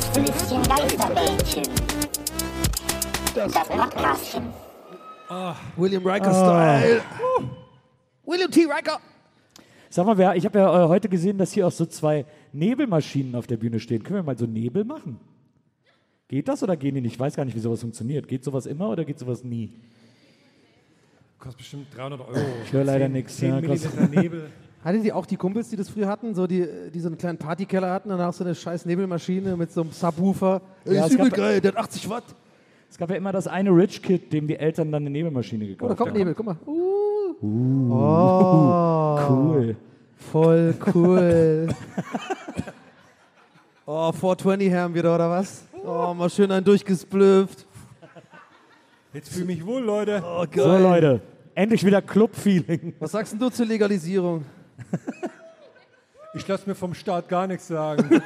Gästelistchen Geisterbällchen. Das Podcastchen. William Riker Style. William T. Riker. Sag mal, wer, ich habe ja äh, heute gesehen, dass hier auch so zwei Nebelmaschinen auf der Bühne stehen. Können wir mal so Nebel machen? Geht das oder gehen die nicht? Ich weiß gar nicht, wie sowas funktioniert. Geht sowas immer oder geht sowas nie? Kostet bestimmt 300 Euro. Ich höre leider 10 nix, 10 ja, Milliliter Nebel. Hattet ihr auch die Kumpels, die das früher hatten, so die, die so einen kleinen Partykeller hatten, danach so eine scheiß Nebelmaschine mit so einem Subwoofer? Ja, ist es gab- übel geil, der hat 80 Watt. Es gab ja immer das eine Rich Kid, dem die Eltern dann eine Nebelmaschine Oh, gekauft da kommt haben. Nebel, guck mal. Uh. Oh, Cool. voll cool. oh, 420 haben wir da, oder was? Oh, mal schön einen durchgesplüfft. Jetzt fühle ich mich wohl, Leute. Oh, So, Leute. Endlich wieder Club-Feeling. Was sagst denn du zur Legalisierung? Ich lasse mir vom Staat gar nichts sagen.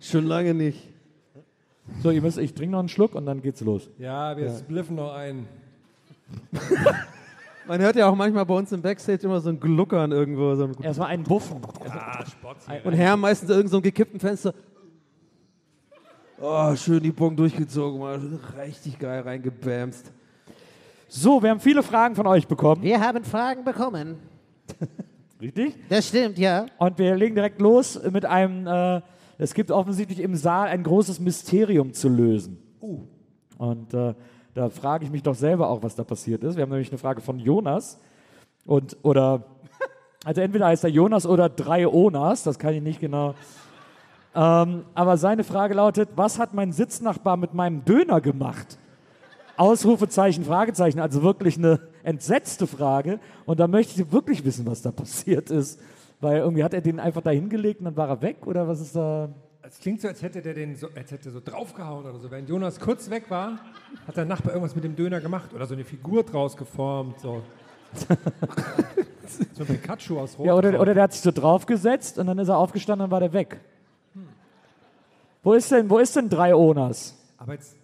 Schon lange nicht. So, ihr müsst, ich trinke noch einen Schluck und dann geht's los. ja, wir spliffen noch ein. Man hört ja auch manchmal bei uns im Backstage immer so ein Gluckern irgendwo. So ein Erstmal einen Buffen. Ah, Sport. Und Herr meistens irgend so ein gekippten Fenster. Oh, schön die Bon durchgezogen, mal richtig geil reingebämst. So, wir haben viele Fragen von euch bekommen. Wir haben Fragen bekommen. Richtig? Das stimmt, ja. Und wir legen direkt los mit einem, äh, es gibt offensichtlich im Saal ein großes Mysterium zu lösen. Und äh, da frage ich mich doch selber auch, was da passiert ist. Wir haben nämlich eine Frage von Jonas. Und, oder, also entweder heißt er Jonas oder drei Onas, das kann ich nicht genau. Ähm, aber seine Frage lautet, was hat mein Sitznachbar mit meinem Döner gemacht? Ausrufezeichen, Fragezeichen, also wirklich eine entsetzte Frage. Und da möchte ich wirklich wissen, was da passiert ist. Weil irgendwie hat er den einfach da hingelegt und dann war er weg oder was ist da? Es klingt so, als hätte der den so, als hätte so draufgehauen oder so. Wenn Jonas kurz weg war, hat der Nachbar irgendwas mit dem Döner gemacht oder so eine Figur draus geformt. So, so ein Pikachu aus Rot. Ja, oder, oder der hat sich so draufgesetzt und dann ist er aufgestanden und war der weg. Wo ist denn, wo ist denn drei Onas? Aber jetzt,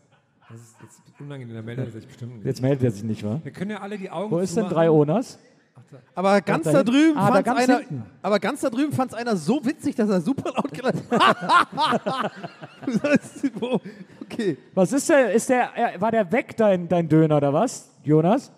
ist jetzt unangenehm, da meldet er sich bestimmt nicht. Jetzt meldet er sich nicht, wa? Wir können ja alle die Augen Wo ist denn drei Onas? Aber ganz da da, drüben Ah, ganz einer, hinten. aber ganz da drüben fand es einer so witzig, dass er super laut gelacht hat. okay. Was ist der, ist der, war der weg, dein, dein Döner oder was, Jonas?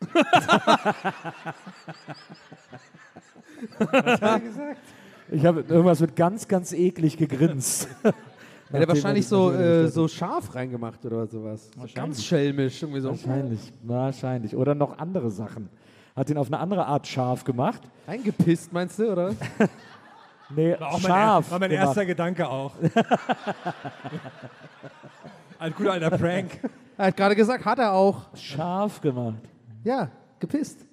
Ich habe irgendwas mit ganz, ganz eklig gegrinst. Hat er Nachdem wahrscheinlich so, äh, so scharf reingemacht oder sowas. So ganz schelmisch. Irgendwie so. Wahrscheinlich, wahrscheinlich. Oder noch andere Sachen. Hat ihn auf eine andere Art scharf gemacht. Reingepisst, meinst du, oder? Nee, War, auch mein, scharf. er- war mein gemacht. erster Gedanke auch. Ein guter alter Prank. Er hat gerade gesagt, hat er auch. Scharf gemacht. Ja, gepisst.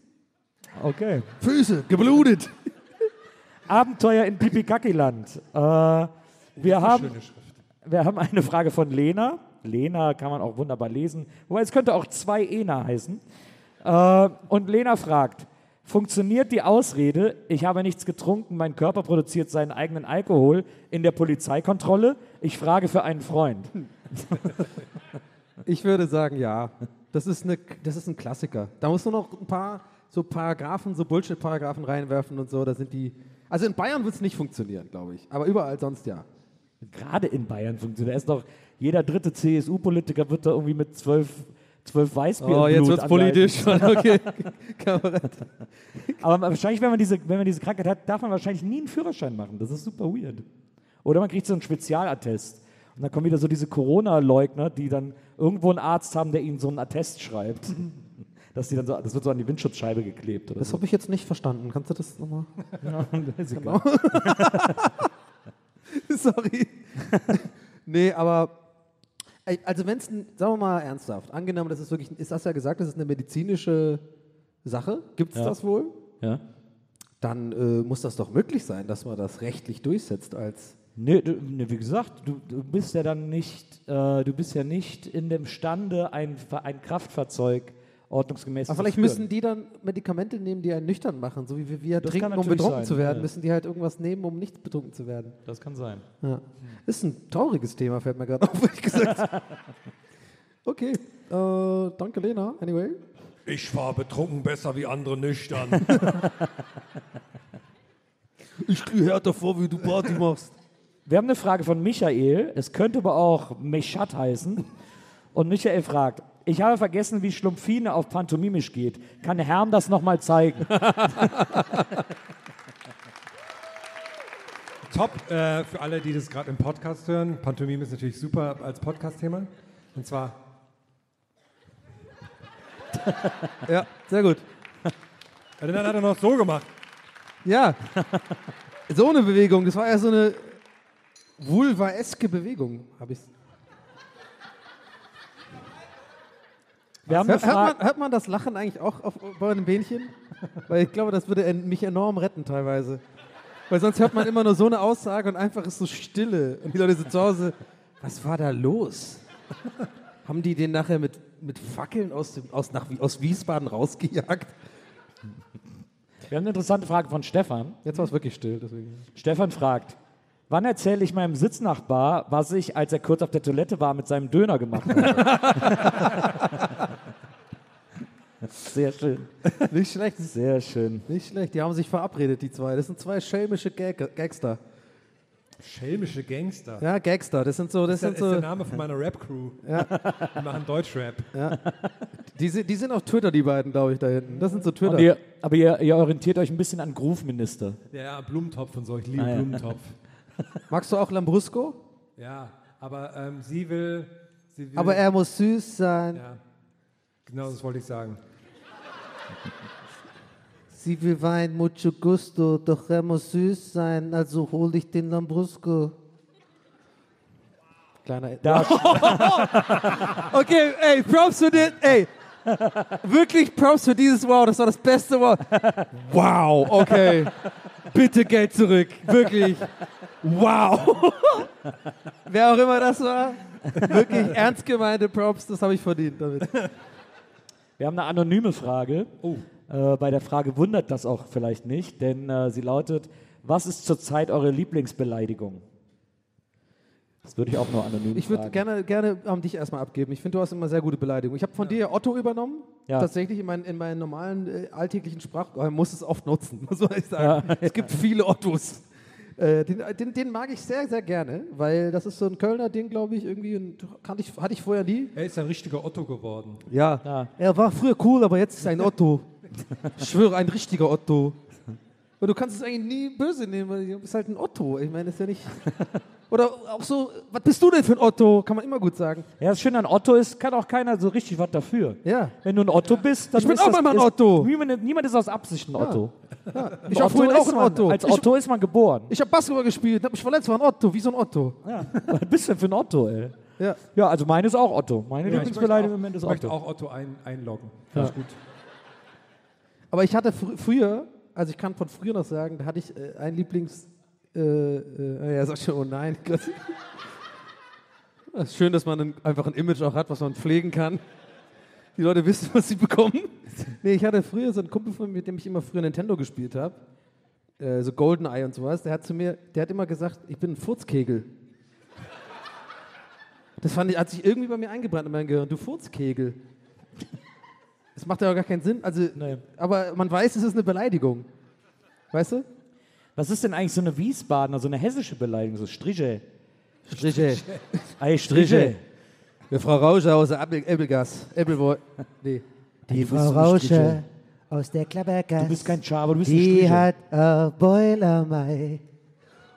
Okay. Füße, geblutet. Abenteuer in Pipikakiland. Äh, wir, haben, wir haben eine Frage von Lena. Lena kann man auch wunderbar lesen. Wobei es könnte auch zwei Ena heißen. Äh, und Lena fragt, funktioniert die Ausrede, ich habe nichts getrunken, mein Körper produziert seinen eigenen Alkohol in der Polizeikontrolle? Ich frage für einen Freund. Ich würde sagen, ja. Das ist, eine, das ist ein Klassiker. Da musst du noch ein paar so Paragraphen, so Bullshit-Paragraphen reinwerfen und so. Da sind die. Also in Bayern wird es nicht funktionieren, glaube ich. Aber überall sonst ja. Gerade in Bayern funktioniert. Da ist doch jeder dritte CSU-Politiker wird da irgendwie mit zwölf, zwölf Weißbier Oh, jetzt Blut wird's politisch. Okay. Aber wahrscheinlich, wenn man, diese, wenn man diese Krankheit hat, darf man wahrscheinlich nie einen Führerschein machen. Das ist super weird. Oder man kriegt so einen Spezialattest. Und dann kommen wieder so diese Corona-Leugner, die dann irgendwo einen Arzt haben, der ihnen so einen Attest schreibt. Dass die dann so, das wird so an die Windschutzscheibe geklebt. Oder Das so. habe ich jetzt nicht verstanden. Kannst du das nochmal? Ja, ist egal. Sorry. nee, aber also wenn es, sagen wir mal ernsthaft, angenommen, das ist wirklich, ist das ja gesagt, das ist eine medizinische Sache, gibt es Ja. das wohl? Ja? Dann äh, muss das doch möglich sein, dass man das rechtlich durchsetzt als Nee, du, nee, wie gesagt, du, du bist ja dann nicht, äh, du bist ja nicht in dem Stande, ein, ein Kraftfahrzeug ordnungsgemäß Aber vielleicht müssen die dann Medikamente nehmen, die einen nüchtern machen, so wie wir, wir Das trinken, um betrunken sein, zu werden, ja. müssen die halt irgendwas nehmen, um nicht betrunken zu werden. Das kann sein. Ja. Ist ein trauriges Thema, fällt mir gerade auf, ehrlich gesagt. okay, äh, danke Lena, anyway. Ich fahre betrunken besser wie andere nüchtern. Ich kriege härter vor, wie du Party machst. Wir haben eine Frage von Michael. Es könnte aber auch Mechat heißen. Und Michael fragt: Ich habe vergessen, wie Schlumpfine auf Pantomimisch geht. Kann Herm das nochmal zeigen? Top äh, für alle, die das gerade im Podcast hören. Pantomime ist natürlich super als Podcast-Thema. Und zwar, Ja, sehr gut. ja, den hat er noch so gemacht. Ja. So eine Bewegung. Das war ja so eine vulvaeske Bewegung, habe ich. Wir haben eine Hört, hört, man, hört man das Lachen eigentlich auch auf, bei einem Bähnchen? Weil ich glaube, das würde mich enorm retten teilweise. Weil sonst hört man immer nur so eine Aussage und einfach ist so Stille. Und die Leute sind zu Hause. Was war da los? Haben die den nachher mit, mit Fackeln aus, dem, aus, nach, aus Wiesbaden rausgejagt? Wir haben eine interessante Frage von Stefan. Jetzt war es wirklich still. Deswegen. Stefan fragt: Wann erzähle ich meinem Sitznachbar, was ich, als er kurz auf der Toilette war, mit seinem Döner gemacht habe? Sehr schön. Nicht schlecht. Sehr schön. Nicht schlecht. Die haben sich verabredet, die zwei. Das sind zwei schelmische Gag Gagster. Schelmische Gangster. Ja, Gagster. Das sind so, das Das ist, sind der, ist so, der Name von meiner Rap-Crew. Die machen Deutschrap. die, sind- die sind auf Twitter, die beiden, glaube ich, da hinten. Das sind so Twitter. Aber, ihr, aber ihr, ihr orientiert euch ein bisschen an Groove-Minister. Ja, ja, Blumentopf und so. Ich liebe Ah, ja. Blumentopf. Magst du auch Lambrusco? Ja, aber ähm, sie will. Sie will Aber er muss süß sein. Ja, genau das wollte ich sagen. Sie will Wein, mucho gusto, doch er muss süß sein, also hol ich den Lambrusco. Kleiner. Da, Okay, ey, Props für den. Ey, wirklich Props für dieses Wow. Das war das beste Wow. Wow, okay. Bitte Geld zurück. Wirklich. Wow. Wer auch immer das war. Wirklich ernst gemeinte Props. Das habe ich verdient damit. Wir haben eine anonyme Frage. Oh. Äh, bei der Frage wundert das auch vielleicht nicht, denn äh, sie lautet: Was ist zurzeit eure Lieblingsbeleidigung? Das würde ich auch nur anonym Ich würde gerne, gerne an dich erstmal abgeben. Ich finde, du hast immer sehr gute Beleidigungen. Ich habe von dir Otto übernommen. Ja. Tatsächlich in, mein, in meinen normalen äh, alltäglichen Sprach. Oh, man muss es oft nutzen, muss ich sagen. Es gibt viele Ottos. Äh, den, den, den mag ich sehr, sehr gerne, weil das ist so ein Kölner Ding, glaube ich, irgendwie. Und kannte ich, hatte ich vorher nie. Er ist ein richtiger Otto geworden. Ja. Ja. Er war früher cool, aber jetzt ist er ein Otto. Ich schwöre, ein richtiger Otto. Und du kannst es eigentlich nie böse nehmen, weil du bist halt ein Otto. Ich meine, das ist ja nicht. Oder auch so, was bist du denn für ein Otto? Kann man immer gut sagen. Ja, das Schöne an Otto ist, kann auch keiner so richtig was dafür. Ja. Wenn du ein Otto bist, dann Ich bin ist auch das, manchmal ein ist, Otto. Niemand, niemand ist aus Absicht ein Otto. Ich Ein war vorhin auch ist ein man, Otto. Als Ich- Otto ist man geboren. Ich habe Basketball gespielt, habe mich verletzt, war ein Otto, wie so ein Otto. Ja. Was bist du denn für ein Otto, ey? Ja. Ja, also meine ist auch Otto. Meine Ja, ich Lieblingsbeleidigung im möchte Moment ist auch, ich möchte Otto. auch Otto ein, einloggen. Ja. Ist gut. Aber ich hatte fr früher, also ich kann von früher noch sagen, da hatte ich äh, ein Lieblings. Äh, äh, ja, sag schon, oh nein. Es ist schön, dass man ein, einfach ein Image auch hat, was man pflegen kann. Die Leute wissen, was sie bekommen. Nee, ich hatte früher so einen Kumpel von mir, mit dem ich immer früher Nintendo gespielt habe. Äh, so Goldeneye und sowas. Der hat zu mir, der hat immer gesagt, ich bin ein Furzkegel. Das fand ich, hat sich irgendwie bei mir eingebrannt in mein Gehirn. Du Furzkegel. Das macht ja auch gar keinen Sinn. Also, Nee. aber man weiß, es ist eine Beleidigung. Weißt du? Was ist denn eigentlich so eine Wiesbadener, so eine hessische Beleidigung? So Striche. Striche. Ey, Striche. Ja, Frau Rauscher aus der Ebbel- Ebbelgas. Ebbelwohl. Nee. Die bist Frau ein Rauscher aus der Klappergasse. Du bist kein Schaber, du bist ein Die Striche. hat ein Boilermei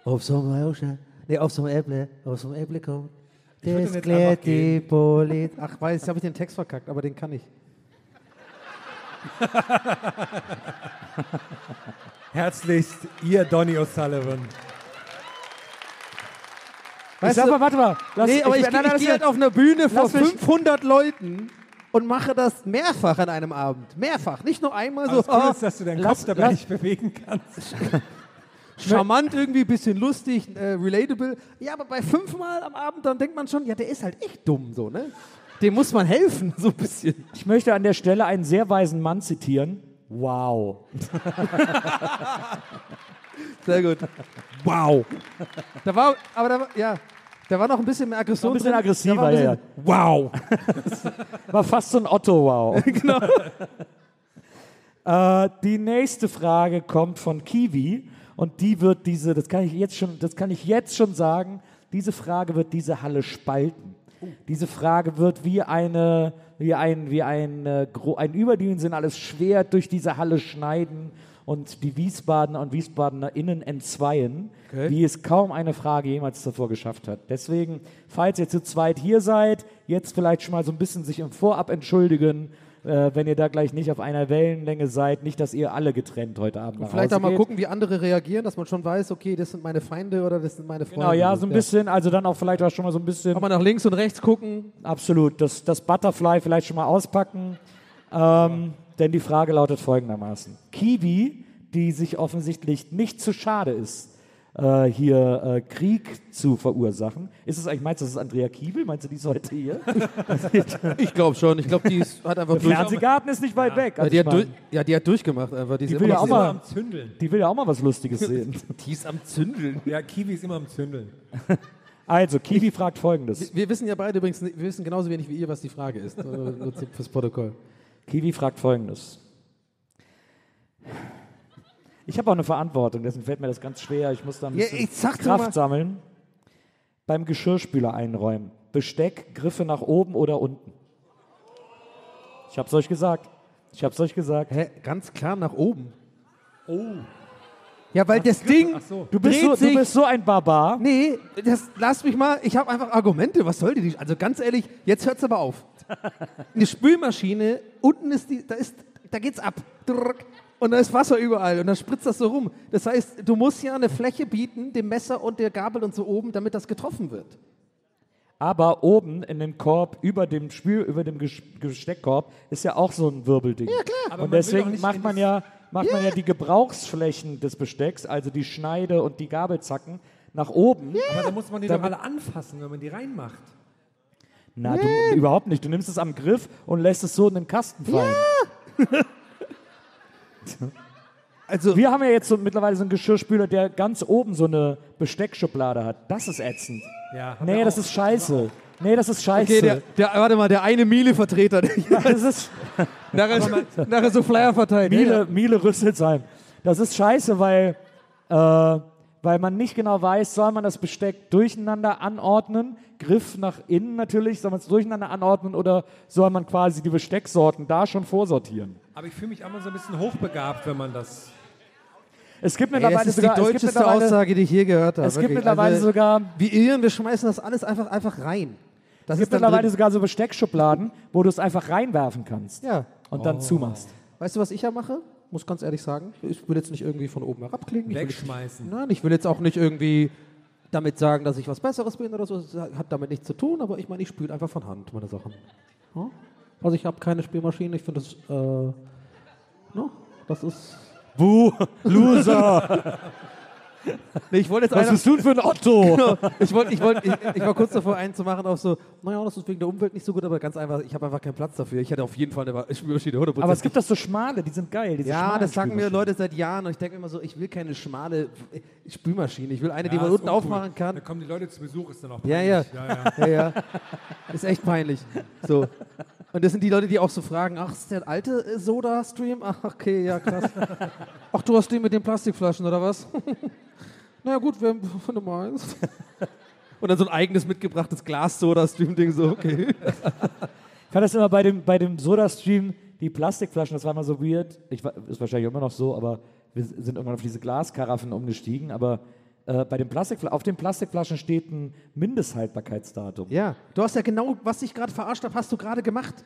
auf so einem Rauscher, nee, auf so einem Äpple, auf so einem Äpple kommt. Das klärt die. Polizei. Ach, weiß, jetzt habe ich den Text verkackt, aber den kann ich. Herzlichst, ihr Donny O'Sullivan. Weißt sag du, mal, warte mal. Lass, nee, aber ich, nein, nein, ich, gehe halt auf einer Bühne vor Lass mich- 500 Leuten und mache das mehrfach an einem Abend. Mehrfach. Nicht nur einmal so Das Coole ah, ist, dass du deinen lass- Kopf dabei lass- nicht bewegen kannst. charmant irgendwie, bisschen lustig, äh, relatable. Ja, aber bei fünfmal am Abend, dann denkt man schon, ja, der ist halt echt dumm, so, ne? Dem muss man helfen, so ein bisschen. Ich möchte an der Stelle einen sehr weisen Mann zitieren. Wow. Sehr gut. Wow. Da war, aber da war, ja, da war noch ein bisschen mehr Aggression. Ein bisschen drin. aggressiver, war ein ja. bisschen, Wow. War fast so ein Otto-Wow. genau. Äh, die nächste Frage kommt von Kiwi und die wird diese, das kann ich jetzt schon, das kann ich jetzt schon sagen, diese Frage wird diese Halle spalten. Diese Frage wird wie eine, wie ein, wie ein, äh, ein überdimensionales Schwert durch diese Halle schneiden und die Wiesbadener und WiesbadenerInnen entzweien, Okay. wie es kaum eine Frage jemals davor geschafft hat. Deswegen, falls ihr zu zweit hier seid, jetzt vielleicht schon mal so ein bisschen sich im Vorab entschuldigen, äh, wenn ihr da gleich nicht auf einer Wellenlänge seid, nicht, dass ihr alle getrennt heute Abend nach Vielleicht auch mal geht. gucken, wie andere reagieren, dass man schon weiß, okay, das sind meine Feinde oder das sind meine Freunde. Genau, ja, so ein bisschen, also dann auch vielleicht auch schon mal so ein bisschen Kann man nach links und rechts gucken. Absolut. Das, das Butterfly vielleicht schon mal auspacken. Ähm, denn die Frage lautet folgendermaßen. Kiwi, die sich offensichtlich nicht zu schade ist, äh, hier äh, Krieg zu verursachen. Ist es eigentlich, meinst du, das ist Andrea Kiewel? Meinst du, die ist heute hier? Ich glaube schon. Ich glaube, die ist, hat einfach Der durch. Fernsehgarten ist nicht weit weg. Ja, Also die ich hat, durch, ja, die hat durchgemacht einfach. Die, Die will ja auch mal- am Zündeln. die will ja auch mal was Lustiges sehen. Die ist am Zündeln. Ja, Kiwi ist immer am Zündeln. Also, Kiwi fragt folgendes. Wir wissen ja beide übrigens, wir wissen genauso wenig wie ihr, was die Frage ist. Nur fürs Protokoll. Kiwi fragt folgendes. Ich habe auch eine Verantwortung, deswegen fällt mir das ganz schwer. Ich muss da ein Ja, bisschen dir Kraft sammeln. Beim Geschirrspüler einräumen. Besteck, Griffe nach oben oder unten. Ich hab's euch gesagt. Ich hab's euch gesagt. Hä? Ganz klar nach oben. Oh. Ja, weil das Ding so. Du bist, dreht so, sich. du bist so ein Barbar. Nee, das, lass mich mal. Ich habe einfach Argumente. Was soll die? Also ganz ehrlich, jetzt hört's aber auf. Eine Spülmaschine, unten ist die, da ist, da geht's ab. Drrrk. Und da ist Wasser überall und dann spritzt das so rum. Das heißt, du musst ja eine Fläche bieten, dem Messer und der Gabel und so oben, damit das getroffen wird. Aber oben in dem Korb, über dem Spül, über dem Ges- Besteckkorb, ist ja auch so ein Wirbelding. Ja, klar. Aber Und deswegen macht man ja, macht man ja die Gebrauchsflächen des Bestecks, also die Schneide und die Gabelzacken, nach oben. Aber da muss man die doch alle anfassen, wenn man die reinmacht. Na, du, überhaupt nicht. Du nimmst es am Griff und lässt es so in den Kasten fallen. Also, Wir haben ja jetzt so mittlerweile so einen Geschirrspüler, der ganz oben so eine Besteckschublade hat. Das ist ätzend. Ja, Nee, das ist scheiße. Nee, das ist scheiße. okay, der, der, warte mal, der eine Miele-Vertreter, der das ist nachher, nachher so Flyer verteilt. Miele, Miele Rüsselsheim. Das ist scheiße, weil, äh, weil man nicht genau weiß, soll man das Besteck durcheinander anordnen, Griff nach innen natürlich, soll man es durcheinander anordnen oder soll man quasi die Bestecksorten da schon vorsortieren? Aber ich fühle mich immer so ein bisschen hochbegabt, wenn man das. Es gibt Ey, mittlerweile das ist die sogar, gibt deutscheste Aussage, die ich je gehört habe. es gibt wirklich. mittlerweile Also, sogar Wie Irren, wir schmeißen das alles einfach, einfach rein. Das Es gibt mittlerweile drin. sogar so Besteckschubladen, wo du es einfach reinwerfen kannst Ja. und dann zumachst. Weißt du, was ich ja mache? Muss ganz ehrlich sagen. Ich will jetzt nicht irgendwie von oben herabklingen. Ich will, Wegschmeißen. nein, ich will jetzt auch nicht irgendwie damit sagen, dass ich was Besseres bin oder so. Das hat damit nichts zu tun, aber ich meine, ich spüle einfach von Hand meine Sachen. Ja? Also ich habe keine Spülmaschine. Ich finde das, äh, no, das ist... Buh, Loser! Nee, ich wollte jetzt Was einer, bist du denn für ein Otto? ich, wollte, ich, wollte, ich, ich war kurz davor, einen zu machen auf so, naja, das ist wegen der Umwelt nicht so gut, aber ganz einfach, ich habe einfach keinen Platz dafür. Ich hätte auf jeden Fall eine Spülmaschine, 100%. Aber es gibt doch so schmale, die sind geil. Diese Ja, das sagen mir. Leute seit Jahren und ich denke mir immer so, ich will keine schmale Spülmaschine. Ich will eine, die Ja, man ist unten uncool. aufmachen kann. Da kommen die Leute zu Besuch, ist dann auch Ja, ja. peinlich. ja, ja. Ja, ja. Ist echt peinlich. So. Und das sind die Leute, die auch so fragen, ach, ist der alte äh, Soda-Stream? Ach, okay, ja, krass. Ach, du hast den mit den Plastikflaschen, oder was? Na ja, gut, wenn, wenn du meinst. Und dann so ein eigenes mitgebrachtes Glas-Soda-Stream-Ding, so, okay. Ich fand das immer bei dem, bei dem Soda-Stream, die Plastikflaschen, das war immer so weird. Ich, ist wahrscheinlich immer noch so, aber wir sind irgendwann auf diese Glaskaraffen umgestiegen. Aber äh, bei den Plastikfla auf den Plastikflaschen steht ein Mindesthaltbarkeitsdatum. Ja, du hast ja genau, was ich gerade verarscht habe, hast du gerade gemacht.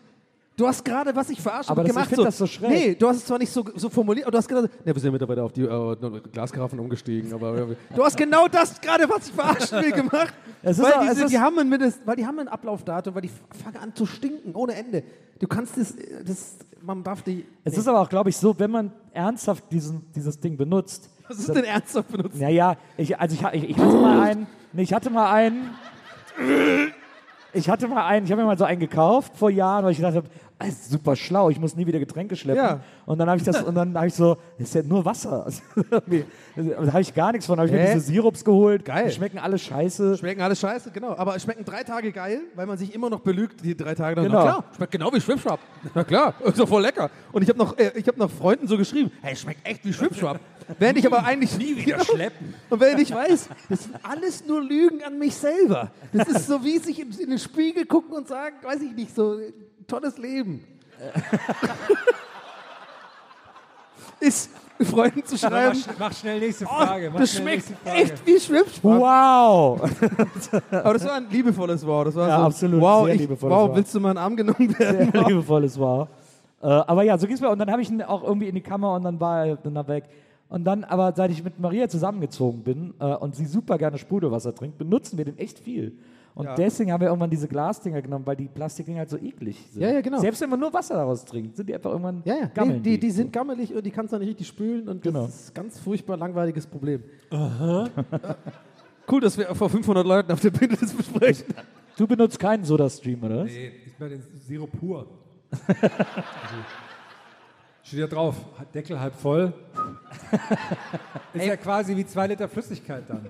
Du hast gerade, was ich verarscht habe, das- ich gemacht. find das so schräg. Nee, du hast es zwar nicht so, so formuliert, aber du hast gesagt, ne, wir sind mittlerweile auf die äh, Glaskaraffen umgestiegen, aber äh, du hast genau das gerade, was ich verarschen will, gemacht. Weil, auch- die, es sind, ist- die haben ein Mindest, weil die haben ein Ablaufdatum, weil die fangen an zu stinken, ohne Ende. Du kannst das, das man darf die... Es nee. ist aber auch, glaube ich, so, wenn man ernsthaft diesen, dieses Ding benutzt. was ist denn ernsthaft benutzt? Naja, ich, also ich, ich, ich hatte mal einen, nee, ich hatte mal einen, ich hatte mal einen, ich habe mir mal so einen gekauft vor Jahren, weil ich gedacht habe, das ist super schlau, ich muss nie wieder Getränke schleppen. Ja. Und dann habe ich das, und dann habe ich so, das ist ja nur Wasser. da habe ich gar nichts von. Habe ich mir diese Sirups geholt. Geil. Die schmecken alle scheiße. Schmecken alles scheiße, genau. Aber es schmecken drei Tage geil, weil man sich immer noch belügt, die drei Tage. Dann, Genau. Na klar, schmeckt genau wie Schwimmschwapp. Na klar, ist doch voll lecker. Und ich habe noch, äh, ich hab noch Freunden so geschrieben, hey, schmeckt echt wie Schwimmschwapp. während ich aber eigentlich nie wieder schleppen. Und während ich weiß, das sind alles nur Lügen an mich selber. Das ist so wie sich in, den Spiegel gucken und sagen, weiß ich nicht, so tolles Leben. ist Freunden zu Mach, schreiben, sch- mach schnell nächste oh, Frage. mach das schnell schmeckt Frage. echt wie Schwimmschwapp. Wow! Aber das war ein liebevolles Wow. Das war Ja, so, absolut, Wow, sehr ich, liebevolles wow Wow. willst du mal in den Arm genommen werden? Sehr liebevolles war. Äh, aber ja, so ging es mir. Und dann habe ich ihn auch irgendwie in die Kammer und dann war er dann da weg. Und dann, aber seit ich mit Maria zusammengezogen bin äh, und sie super gerne Sprudelwasser trinkt, benutzen wir den echt viel. Und Ja. deswegen haben wir irgendwann diese Glasdinger genommen, weil die Plastikdinger halt so eklig sind. Ja, ja, genau. Selbst wenn man nur Wasser daraus trinkt, sind die einfach irgendwann Ja, ja. Nee, gammeln. die, die sind gammelig und die kannst du nicht richtig spülen und Genau. das ist ein ganz furchtbar langweiliges Problem. Aha. cool, dass wir vor 500 Leuten auf der Bühne das besprechen. Du benutzt keinen Soda-Stream, oder? Nee, ich meine den Sirup pur. also, steht ja drauf, Deckel halb voll. Ist ja quasi wie zwei Liter Flüssigkeit dann.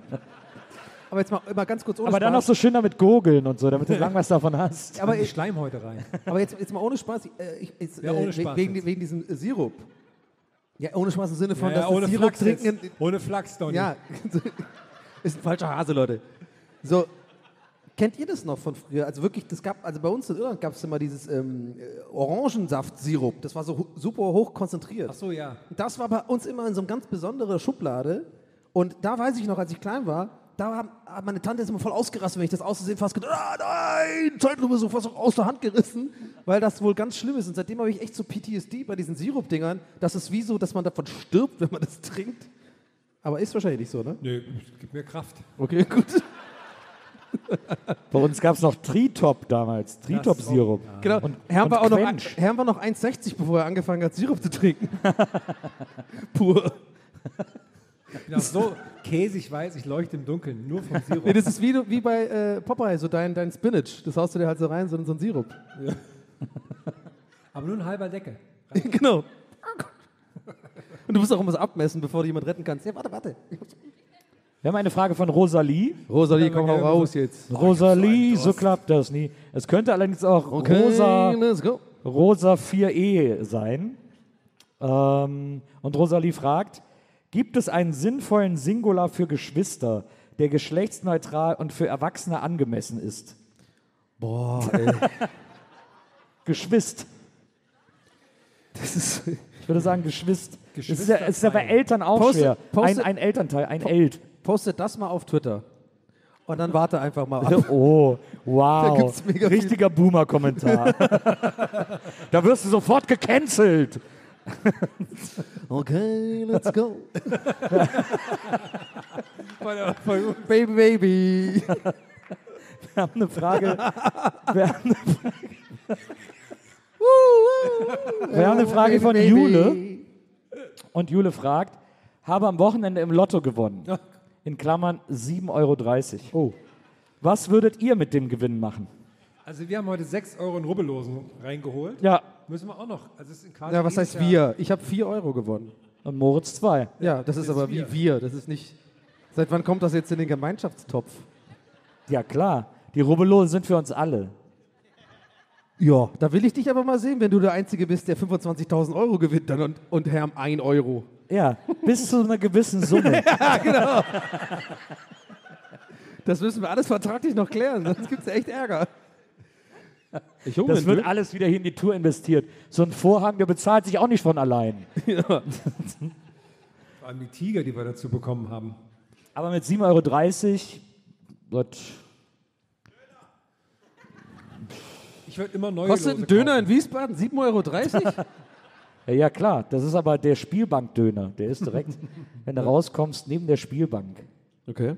Aber jetzt mal, mal ganz kurz ohne Aber dann noch Spaß. so schön damit gurgeln und so, damit du lang was davon hast. aber, ich, Schleimhäute rein. aber jetzt, jetzt mal ohne Spaß. Ich, äh, ich, jetzt, Ja, ohne äh, Spaß wegen, jetzt. wegen diesem Sirup. Ja, ohne Spaß im Sinne von, Ja, ja, dass das ohne Sirup Flachs jetzt. trinken. Ohne Flachs, Donny. Ja, ist ein falscher Hase, Leute. So, kennt ihr das noch von früher? Also wirklich, das gab, also bei uns in Irland gab es immer dieses ähm, äh, Orangensaft-Sirup. Das war so super hoch konzentriert. Ach so, ja. Das war bei uns immer in so einer ganz besonderen Schublade. Und da weiß ich noch, als ich klein war, da haben, hat meine Tante ist immer voll ausgerastet, wenn ich das auszusehen fast gedacht, ah nein, Zeitlupe so fast aus der Hand gerissen, weil das wohl ganz schlimm ist. Und seitdem habe ich echt so PTSD bei diesen Sirup-Dingern. Das ist wie so, dass man davon stirbt, wenn man das trinkt. Aber ist wahrscheinlich nicht so, ne? Nö, gib mir Kraft. Okay, gut. Bei uns gab es noch Tritop damals, Tritop-Sirup. Genau. Und- Herrn, und war auch noch. Herrn war noch 1,60, bevor er angefangen hat, Sirup zu trinken. Pur. Ich bin auch so käsig weiß, ich leuchte im Dunkeln, nur vom Sirup. Nee, das ist wie, wie bei äh, Popeye, so dein, dein Spinach. Das haust du dir halt so rein, so in so einen Sirup. Aber nur ein halber Deckel. genau. Und du musst auch immer so abmessen, bevor du jemand retten kannst. Ja, warte, warte. Wir haben eine Frage von Rosalie. Rosalie, komm hau raus jetzt. Rosalie, so klappt das nie. Es könnte allerdings auch Rosa, let's go. Rosa 4e sein. Ähm, und Rosalie fragt, gibt es einen sinnvollen Singular für Geschwister, der geschlechtsneutral und für Erwachsene angemessen ist? Boah, ey. Geschwist. Das ist, Ich würde sagen Geschwist. Es ist, ja, ist ja bei. Eltern auch Poste- schwer. Ein, poste- ein Elternteil, ein Elt. postet das mal auf Twitter. Und dann warte einfach mal ab. Oh, wow. Richtiger Boomer-Kommentar. da wirst du sofort gecancelt. Okay, let's go. baby, baby. Wir haben eine Frage. Wir haben eine Frage, wir haben eine Frage von Jule. Und Jule fragt, habe am Wochenende im Lotto gewonnen. In Klammern 7,30 Euro. Oh. Was würdet ihr mit dem Gewinn machen? Also wir haben heute 6 Euro in Rubbellosen reingeholt. Ja, Müssen wir auch noch. Also es ist quasi Ja, was heißt wir? Ich habe 4 Euro gewonnen. und Moritz 2. Ja, das ist ist aber wir. wie wir. Das ist nicht. Seit wann kommt das jetzt in den Gemeinschaftstopf? Ja, klar. Die Rubbellosen sind für uns alle. Ja, da will ich dich aber mal sehen, wenn du der Einzige bist, der 25.000 Euro gewinnt dann und, und Herrn 1 Euro. Ja, bis zu einer gewissen Summe. Das müssen wir alles vertraglich noch klären, sonst gibt es echt Ärger. Das wird alles wieder hier in die Tour investiert. So ein Vorhang, der bezahlt sich auch nicht von allein. Vor allem die Tiger, die wir dazu bekommen haben. Aber mit 7,30 Euro, Gott, Ich würde immer neue Kostet Lose ein Döner kaufen. in Wiesbaden 7,30 Euro? ja, ja klar, das ist aber der Spielbankdöner. Der ist direkt, wenn du rauskommst, neben der Spielbank. Okay.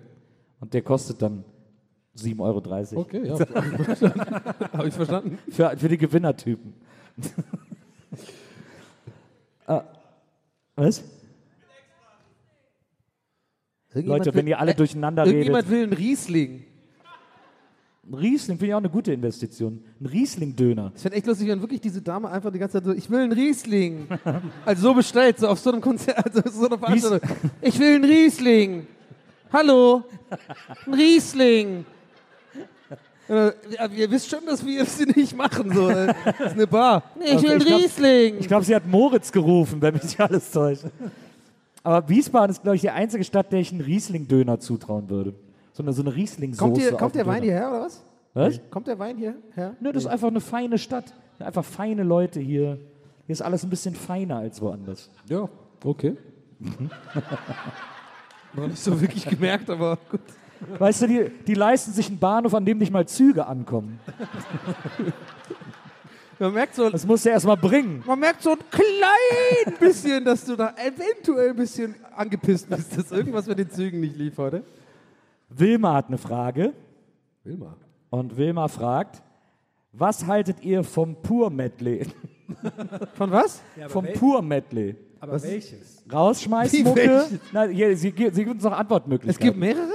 Und der kostet dann 7,30 Euro. Okay, ja. Habe ich verstanden. Für, für die Gewinnertypen. ah, was? Leute, wenn ihr alle durcheinander redet. Irgendjemand will einen Riesling. Ein Riesling finde ich auch eine gute Investition. Ein Riesling-Döner. Ich fände echt lustig, wenn wirklich diese Dame einfach die ganze Zeit so, ich will einen Riesling. also so bestellt, so auf so einem Konzert, also so einer Veranstaltung. Ich will einen Riesling. Hallo, ein Riesling. Ja, ihr wisst schon, dass wir es nicht machen. So. Das ist eine Bar. Nee, ich Also will glaub- Riesling. Ich glaube, sie hat Moritz gerufen, wenn mich nicht alles täuscht. Aber Wiesbaden ist, glaube ich, die einzige Stadt, der ich einen Riesling-Döner zutrauen würde. So eine, so eine Riesling-Soße. kommt hier, kommt der Wein hierher oder was? Was? Kommt der Wein hierher? Nö, das ist einfach eine feine Stadt. Einfach feine Leute hier. Hier ist alles ein bisschen feiner als woanders. Ja, okay. Noch nicht so wirklich gemerkt, aber gut. Weißt du, die, die leisten sich einen Bahnhof, an dem nicht mal Züge ankommen. Man merkt so, Das musst du erst mal bringen. man merkt so ein klein bisschen, dass du da eventuell ein bisschen angepisst bist, dass irgendwas mit den Zügen nicht lief heute. Wilma hat eine Frage. Wilma. Und Wilma fragt, was haltet ihr vom Pur-Medley? Von was? Ja, vom Pur-Medley. Aber welches? Wie Rausschmeißmucke. welches? Na, hier, sie, sie gibt uns noch Es Antwortmöglichkeiten. gibt mehrere?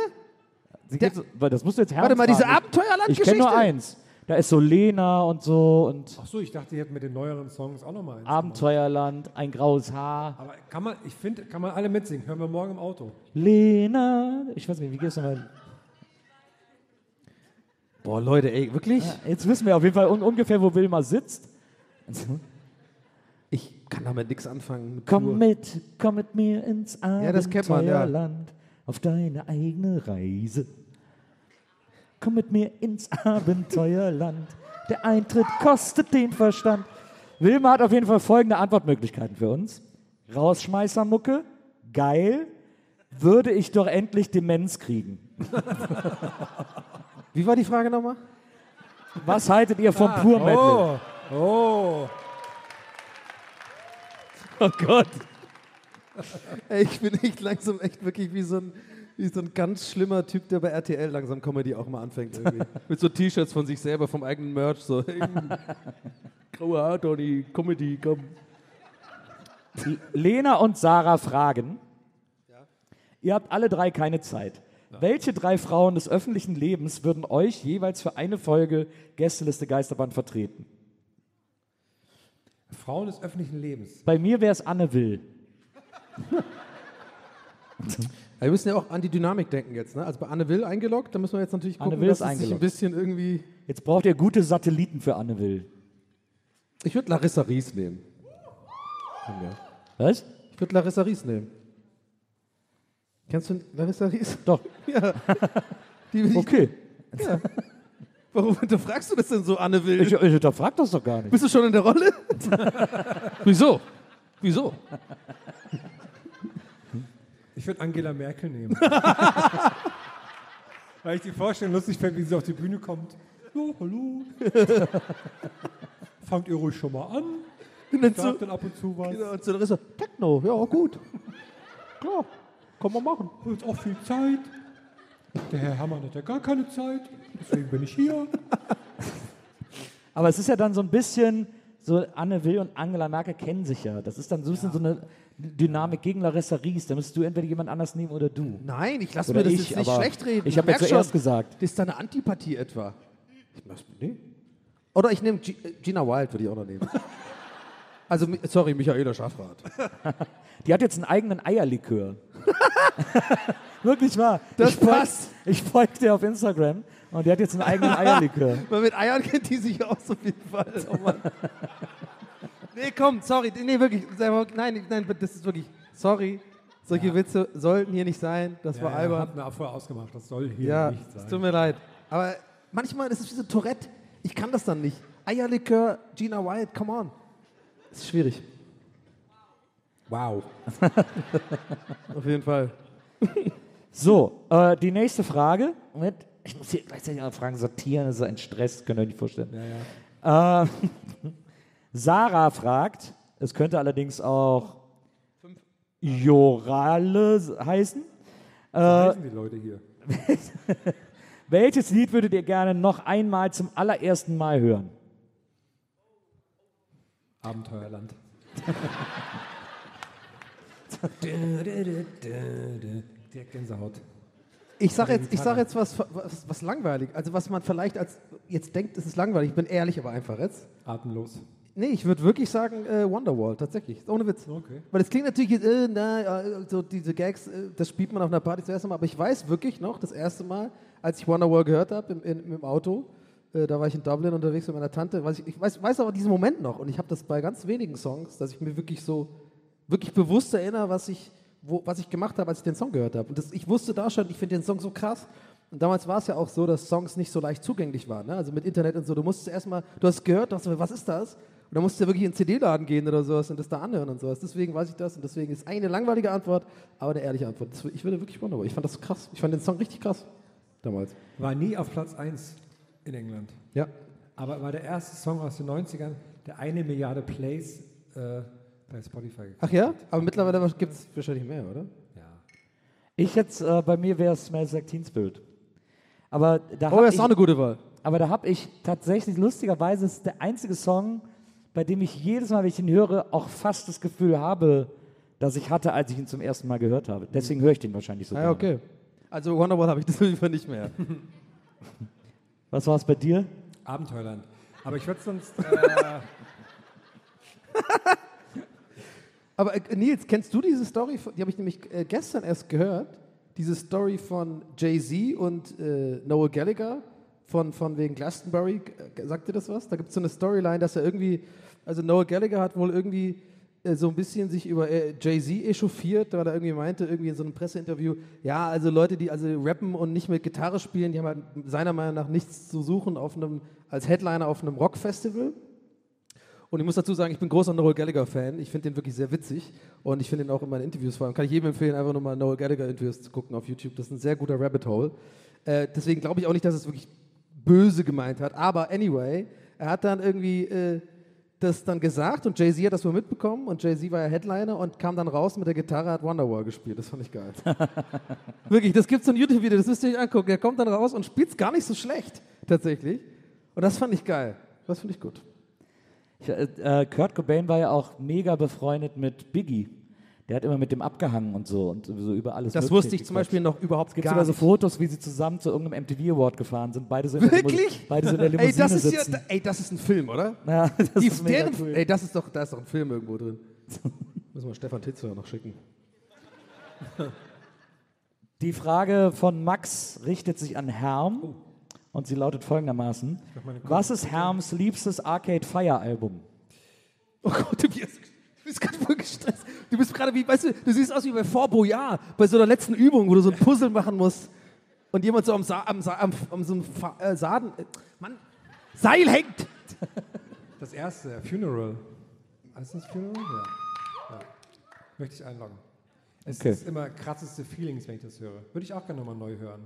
Weil das musst du jetzt Warte mal, diese fragen. Ich kenne Abenteuerland-Geschichte? nur eins. Da ist so Lena und so und Ach so, ich dachte, die hätten mit den neueren Songs auch nochmal eins. Abenteuerland, ein graues Haar. Aber kann man, ich finde, kann man alle mitsingen. Hören wir morgen im Auto. Lena. Ich weiß nicht, wie geht's nochmal? Boah, Leute, ey, wirklich? Jetzt wissen wir auf jeden Fall un ungefähr, wo Wilma sitzt. Ich kann damit nichts anfangen. mit Komm Tour. mit, komm mit mir ins Ja, das kennt man, ja. Auf deine eigene Reise. Komm mit mir ins Abenteuerland. Der Eintritt kostet den Verstand. Wilma hat auf jeden Fall folgende Antwortmöglichkeiten für uns. Rausschmeißermucke, geil, würde ich doch endlich Demenz kriegen. Wie war die Frage nochmal? Was haltet ihr vom Pur Metal? Oh, oh. Oh Gott. Ey, ich bin echt langsam echt wirklich wie so ein, wie so ein ganz schlimmer Typ, der bei RTL langsam Comedy auch mal anfängt irgendwie. Mit so T-Shirts von sich selber, vom eigenen Merch, so. Graue Haare, Donny, Comedy, komm. Lena und Sarah fragen. Ihr habt alle drei keine Zeit. Welche drei Frauen des öffentlichen Lebens würden euch jeweils für eine Folge Gästeliste Geisterbahn vertreten? Frauen des öffentlichen Lebens. Bei mir wäre es Anne Will. Wir müssen ja auch an die Dynamik denken jetzt, ne? Also bei Anne Will eingeloggt, da müssen wir jetzt natürlich Anne gucken, Will dass ist es sich ein eingeloggt. bisschen irgendwie... Jetzt braucht ihr gute Satelliten für Anne Will. Ich würde Larissa Ries nehmen. Was? Ich würde Larissa Ries nehmen. Kennst du Larissa Ries? Doch. Ja. Die will ich, Okay. Warum hinterfragst du das denn so, Anne Will? Ich, ich hinterfrag das doch gar nicht. Bist du schon in der Rolle? Wieso? Wieso? Ich würde Angela Merkel nehmen. Weil ich die Vorstellung lustig fände, wie sie auf die Bühne kommt. Ja, hallo. Fangt ihr ruhig schon mal an. Und dann so, dann ab und zu was. genau, und so Larissa, Techno, ja gut. Klar, kann man machen. Jetzt auch viel Zeit. Der Herr Herrmann hat ja gar keine Zeit. Deswegen bin ich hier. Aber es ist ja dann so ein bisschen, so Anne Will und Angela Merkel kennen sich ja. Das ist dann so ein bisschen so eine Dynamik gegen Larissa Ries. Da müsstest du entweder jemand anders nehmen oder du. Nein, ich lasse mir das ich, jetzt nicht schlecht reden. ich habe ja zuerst gesagt. Das ist deine Antipathie etwa. Ich mach's nee. Oder ich nehme äh, Gina Wild, würde ich auch noch nehmen. Also, sorry, Michaela Schaffrath. Die hat jetzt einen eigenen Eierlikör. Wirklich wahr. Das ich folg- passt. Ich folge dir auf Instagram und die hat jetzt einen eigenen Eierlikör. Weil mit Eiern kennt die sich aus auf jeden Fall. Oh Mann. nee, komm, sorry. Nee, wirklich. Nein, nein, das ist wirklich. Sorry. Solche Witze sollten hier nicht sein. Das war Ja, albern. Hat mir vorher ausgemacht. Das soll hier Ja, nicht es sein. tut mir leid. Aber manchmal ist es wie so Tourette. Ich kann das dann nicht. Eierlikör, Gina Wild, come on. Das ist schwierig. Wow. Auf jeden Fall. So, äh, die nächste Frage. Moment, ich muss hier gleichzeitig alle Fragen sortieren, das ist ein Stress, könnt ihr euch nicht vorstellen. Äh, Sarah fragt, es könnte allerdings auch Jorale heißen. So heißen die Leute hier. Welches Lied würdet ihr gerne noch einmal zum allerersten Mal hören? Abenteuerland. Direkt Gänsehaut. Ich sage jetzt, ich sag jetzt was, was, was langweilig. Also was man vielleicht als jetzt denkt, es ist langweilig. Ich bin ehrlich, aber einfach jetzt. Atemlos. Nee, ich würde wirklich sagen äh, Wonderwall, tatsächlich. Ohne Witz. Okay. Weil es klingt natürlich, äh, na, äh, so diese Gags, äh, das spielt man auf einer Party zuerst Mal, aber ich weiß wirklich noch, das erste Mal, als ich Wonderwall gehört habe im, in, im Auto, äh, da war ich in Dublin unterwegs mit meiner Tante, weiß ich, ich weiß, weiß aber diesen Moment noch und ich habe das bei ganz wenigen Songs, dass ich mir wirklich so, wirklich bewusst erinnere, was ich, wo, was ich gemacht habe, als ich den Song gehört habe. Und das, ich wusste da schon, ich finde den Song so krass. Und damals war es ja auch so, dass Songs nicht so leicht zugänglich waren. Ne? Also mit Internet und so. Du musstest erstmal, du hast gehört, dachte, was ist das? Und dann musst du wirklich in den CD-Laden gehen oder sowas und das da anhören und sowas. Deswegen weiß ich das und deswegen ist eine langweilige Antwort, aber eine ehrliche Antwort. Ich würde wirklich wunderbar. Ich fand das krass. Ich fand den Song richtig krass damals. War nie auf Platz 1 in England. Ja. Aber war der erste Song aus den 90ern, der eine Milliarde Plays äh, bei Spotify gekriegt Ach ja? Aber mittlerweile gibt es wahrscheinlich mehr, oder? Ja. Ich jetzt, äh, bei mir wäre es Smells Like Teen Spirit. Aber da Oh, habe das ist ich, auch eine gute Wahl. aber da hab ich tatsächlich, lustigerweise, ist der einzige Song, bei dem ich jedes Mal, wenn ich ihn höre, auch fast das Gefühl habe, dass ich hatte, als ich ihn zum ersten Mal gehört habe. Deswegen höre ich den wahrscheinlich so Ah, ja, gerne. okay. Also Wonderwall habe ich das auf jeden Fall nicht mehr. Was war es bei dir? Abenteuerland. Aber ich würde sonst. Äh, Aber äh, Nils, kennst du diese Story? von- Die habe ich nämlich äh, gestern erst gehört. Diese Story von Jay-Z und äh, Noel Gallagher von, von wegen Glastonbury. Äh, Sagt dir das was? Da gibt es so eine Storyline, dass er irgendwie, also Noel Gallagher hat wohl irgendwie äh, so ein bisschen sich über äh, Jay-Z echauffiert, weil er irgendwie meinte, irgendwie in so einem Presseinterview, ja, also Leute, die also rappen und nicht mit Gitarre spielen, die haben halt seiner Meinung nach nichts zu suchen auf einem, als Headliner auf einem Rockfestival. Und ich muss dazu sagen, ich bin großer Noel Gallagher-Fan. Ich finde den wirklich sehr witzig. Und ich finde ihn auch in meinen Interviews vor allem. Kann ich jedem empfehlen, einfach nochmal Noel Gallagher-Interviews zu gucken auf YouTube. Das ist ein sehr guter Rabbit Hole. Äh, deswegen glaube ich auch nicht, dass es wirklich böse gemeint hat. Aber anyway, er hat dann irgendwie äh, das dann gesagt und Jay-Z hat das wohl mitbekommen. Und Jay-Z war ja Headliner und kam dann raus mit der Gitarre, hat Wonderwall gespielt. Das fand ich geil. wirklich, das gibt so ein YouTube-Video, das müsst ihr euch angucken. Er kommt dann raus und spielt es gar nicht so schlecht, tatsächlich. Und das fand ich geil. Das finde ich gut. Ich, äh, äh, Kurt Cobain war ja auch mega befreundet mit Biggie. Der hat immer mit dem abgehangen und so und so über alles Das wusste ich zum. Beispiel noch überhaupt Es gibt gar sogar so nicht. Fotos, wie sie zusammen zu irgendeinem MTV Award gefahren sind. Beide sind in der Wirklich? Beide sind in der Ey Limousine das, ist ja, sitzen. ey, das ist ein Film, oder? ja, das Die, ist mega deren, cool. Ey, das ist doch, da ist doch ein Film irgendwo drin. Müssen wir Stefan Titzer noch schicken. Die Frage von Max richtet sich an Herm und sie lautet folgendermaßen: Was ist Herms liebstes Arcade Fire Album? Oh Gott, du bist, du bist gerade voll gestresst. Du bist gerade wie, weißt du, du siehst aus wie bei Fort Boyard, bei so einer letzten Übung, wo du so ein Puzzle machen musst und jemand so am, Sa am, Sa am, am so einem Fa äh, Saden, äh, Mann, Seil hängt. das erste, Funeral. Heißt das Funeral? Ja. ja. Möchte ich einloggen. Es Okay. ist immer krasseste Feelings, wenn ich das höre. Würde ich auch gerne nochmal neu hören.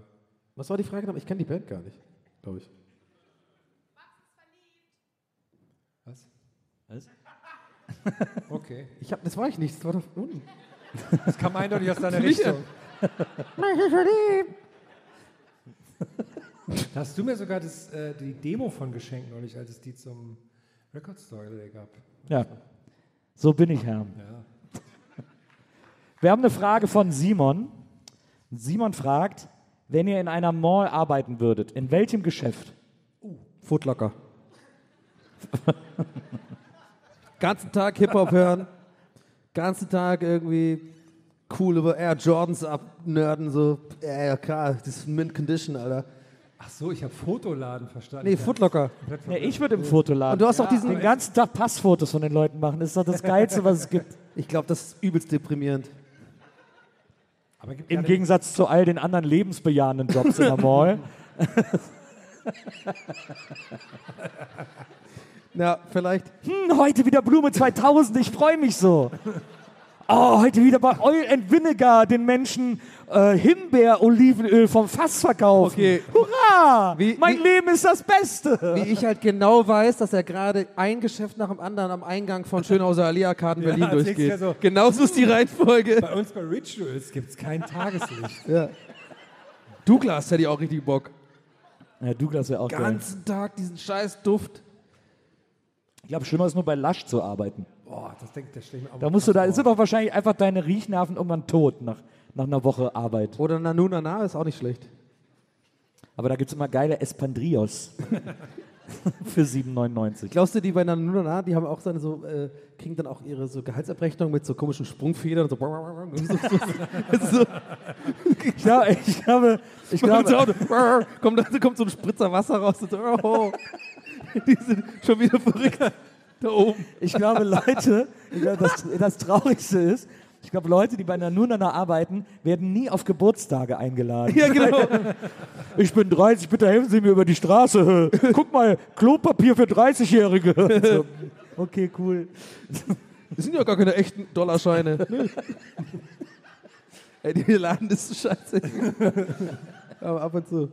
Was war die Frage? Ich kenne die Band gar nicht, glaube ich. Was? Was? Okay. Ich hab, das war ich nicht, das war doch unten. Das kam eindeutig aus deiner Richtung. Da hast du mir sogar das, äh, die Demo von geschenkt neulich, als es die zum Record Store Day gab. Ja, so bin ich, Herm. Ja. Wir haben eine Frage von Simon. Simon fragt, wenn ihr in einer Mall arbeiten würdet, in welchem Geschäft? Footlocker. ganzen Tag Hip-Hop hören, ganzen Tag irgendwie cool über Air Jordans abnörden, so, ja, ja klar, das ist Mint Condition, Alter. Ach so, ich habe Fotoladen verstanden. Nee, Footlocker. Ja, ich würde im Fotoladen Und du hast auch diesen, den ganzen Tag Passfotos von den Leuten machen. Das ist doch das Geilste, was es gibt. ich glaube, das ist übelst deprimierend. Im Gegensatz zu all den anderen lebensbejahenden Jobs in der Mall. Na, vielleicht, Hm, heute wieder Blume 2000, ich freue mich so. Oh, heute wieder bei Oil and Vinegar den Menschen äh, Himbeer-Olivenöl vom Fass verkaufen. Okay. Hurra! Wie- mein wie- Leben ist das Beste. wie ich halt genau weiß, dass er gerade ein Geschäft nach dem anderen am Eingang von Schönhauser Allee-Arkaden Berlin du durchgeht. ja so. Genauso ist die Reihenfolge. Bei uns bei Rituals gibt es kein Tageslicht. Ja. Douglas hätte ich auch richtig Bock. Ja, Douglas wäre auch geil. Ganzen Tag diesen scheiß Duft. Ich glaube, schlimmer ist nur bei Lush zu arbeiten. Boah, das denkt der auch Da musst du, da sind doch wahrscheinlich einfach deine Riechnerven irgendwann tot nach, nach einer Woche Arbeit. Oder Nanu Nana ist auch nicht schlecht. Aber da gibt es immer geile Espandrillos für 7,99. Glaubst du, die bei Nanu Nana, die haben auch seine so, äh, kriegen dann auch ihre so Gehaltsabrechnung mit so komischen Sprungfedern und so. so, so, so Ich glaube, ich glaube, ich kommt, glaube so, kommt, da kommt so ein Spritzer Wasser raus und so, oh, die sind schon wieder verrückt da oben. Ich glaube, Leute, ich glaube, das, das Traurigste ist, ich glaube, Leute, die bei Nanunana arbeiten, werden nie auf Geburtstage eingeladen. Ja, genau. Ich bin 30, bitte helfen Sie mir über die Straße. Guck mal, Klopapier für 30-Jährige. So, Okay, cool. Das sind ja gar keine echten Dollarscheine. Ey, die Laden ist so scheiße. Aber ab und zu.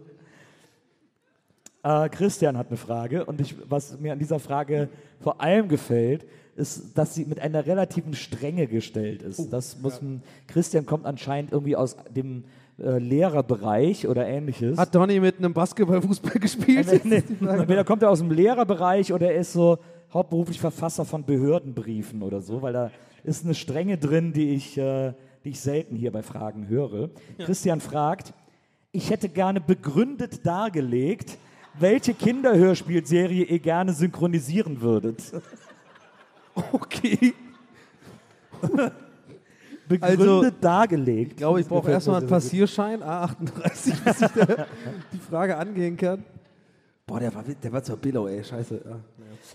Äh, Christian hat eine Frage und ich, was mir an dieser Frage vor allem gefällt, ist, dass sie mit einer relativen Strenge gestellt ist. das muss ein, Christian kommt anscheinend irgendwie aus dem äh, Lehrerbereich oder ähnliches. Hat Donny mit einem Basketball-Fußball gespielt? Nee, Entweder kommt er aus dem Lehrerbereich oder er ist so hauptberuflich Verfasser von Behördenbriefen oder so, weil da ist eine Strenge drin, die ich, äh, die ich selten hier bei Fragen höre. Christian fragt, ich hätte gerne begründet dargelegt, welche Kinderhörspielserie ihr gerne synchronisieren würdet. Okay. Begründet Also, dargelegt. Ich glaube, ich brauche erstmal einen. Passierschein, A38, bis ich da die Frage angehen kann. Boah, der war, der war zur Billow, ey, scheiße. Ja.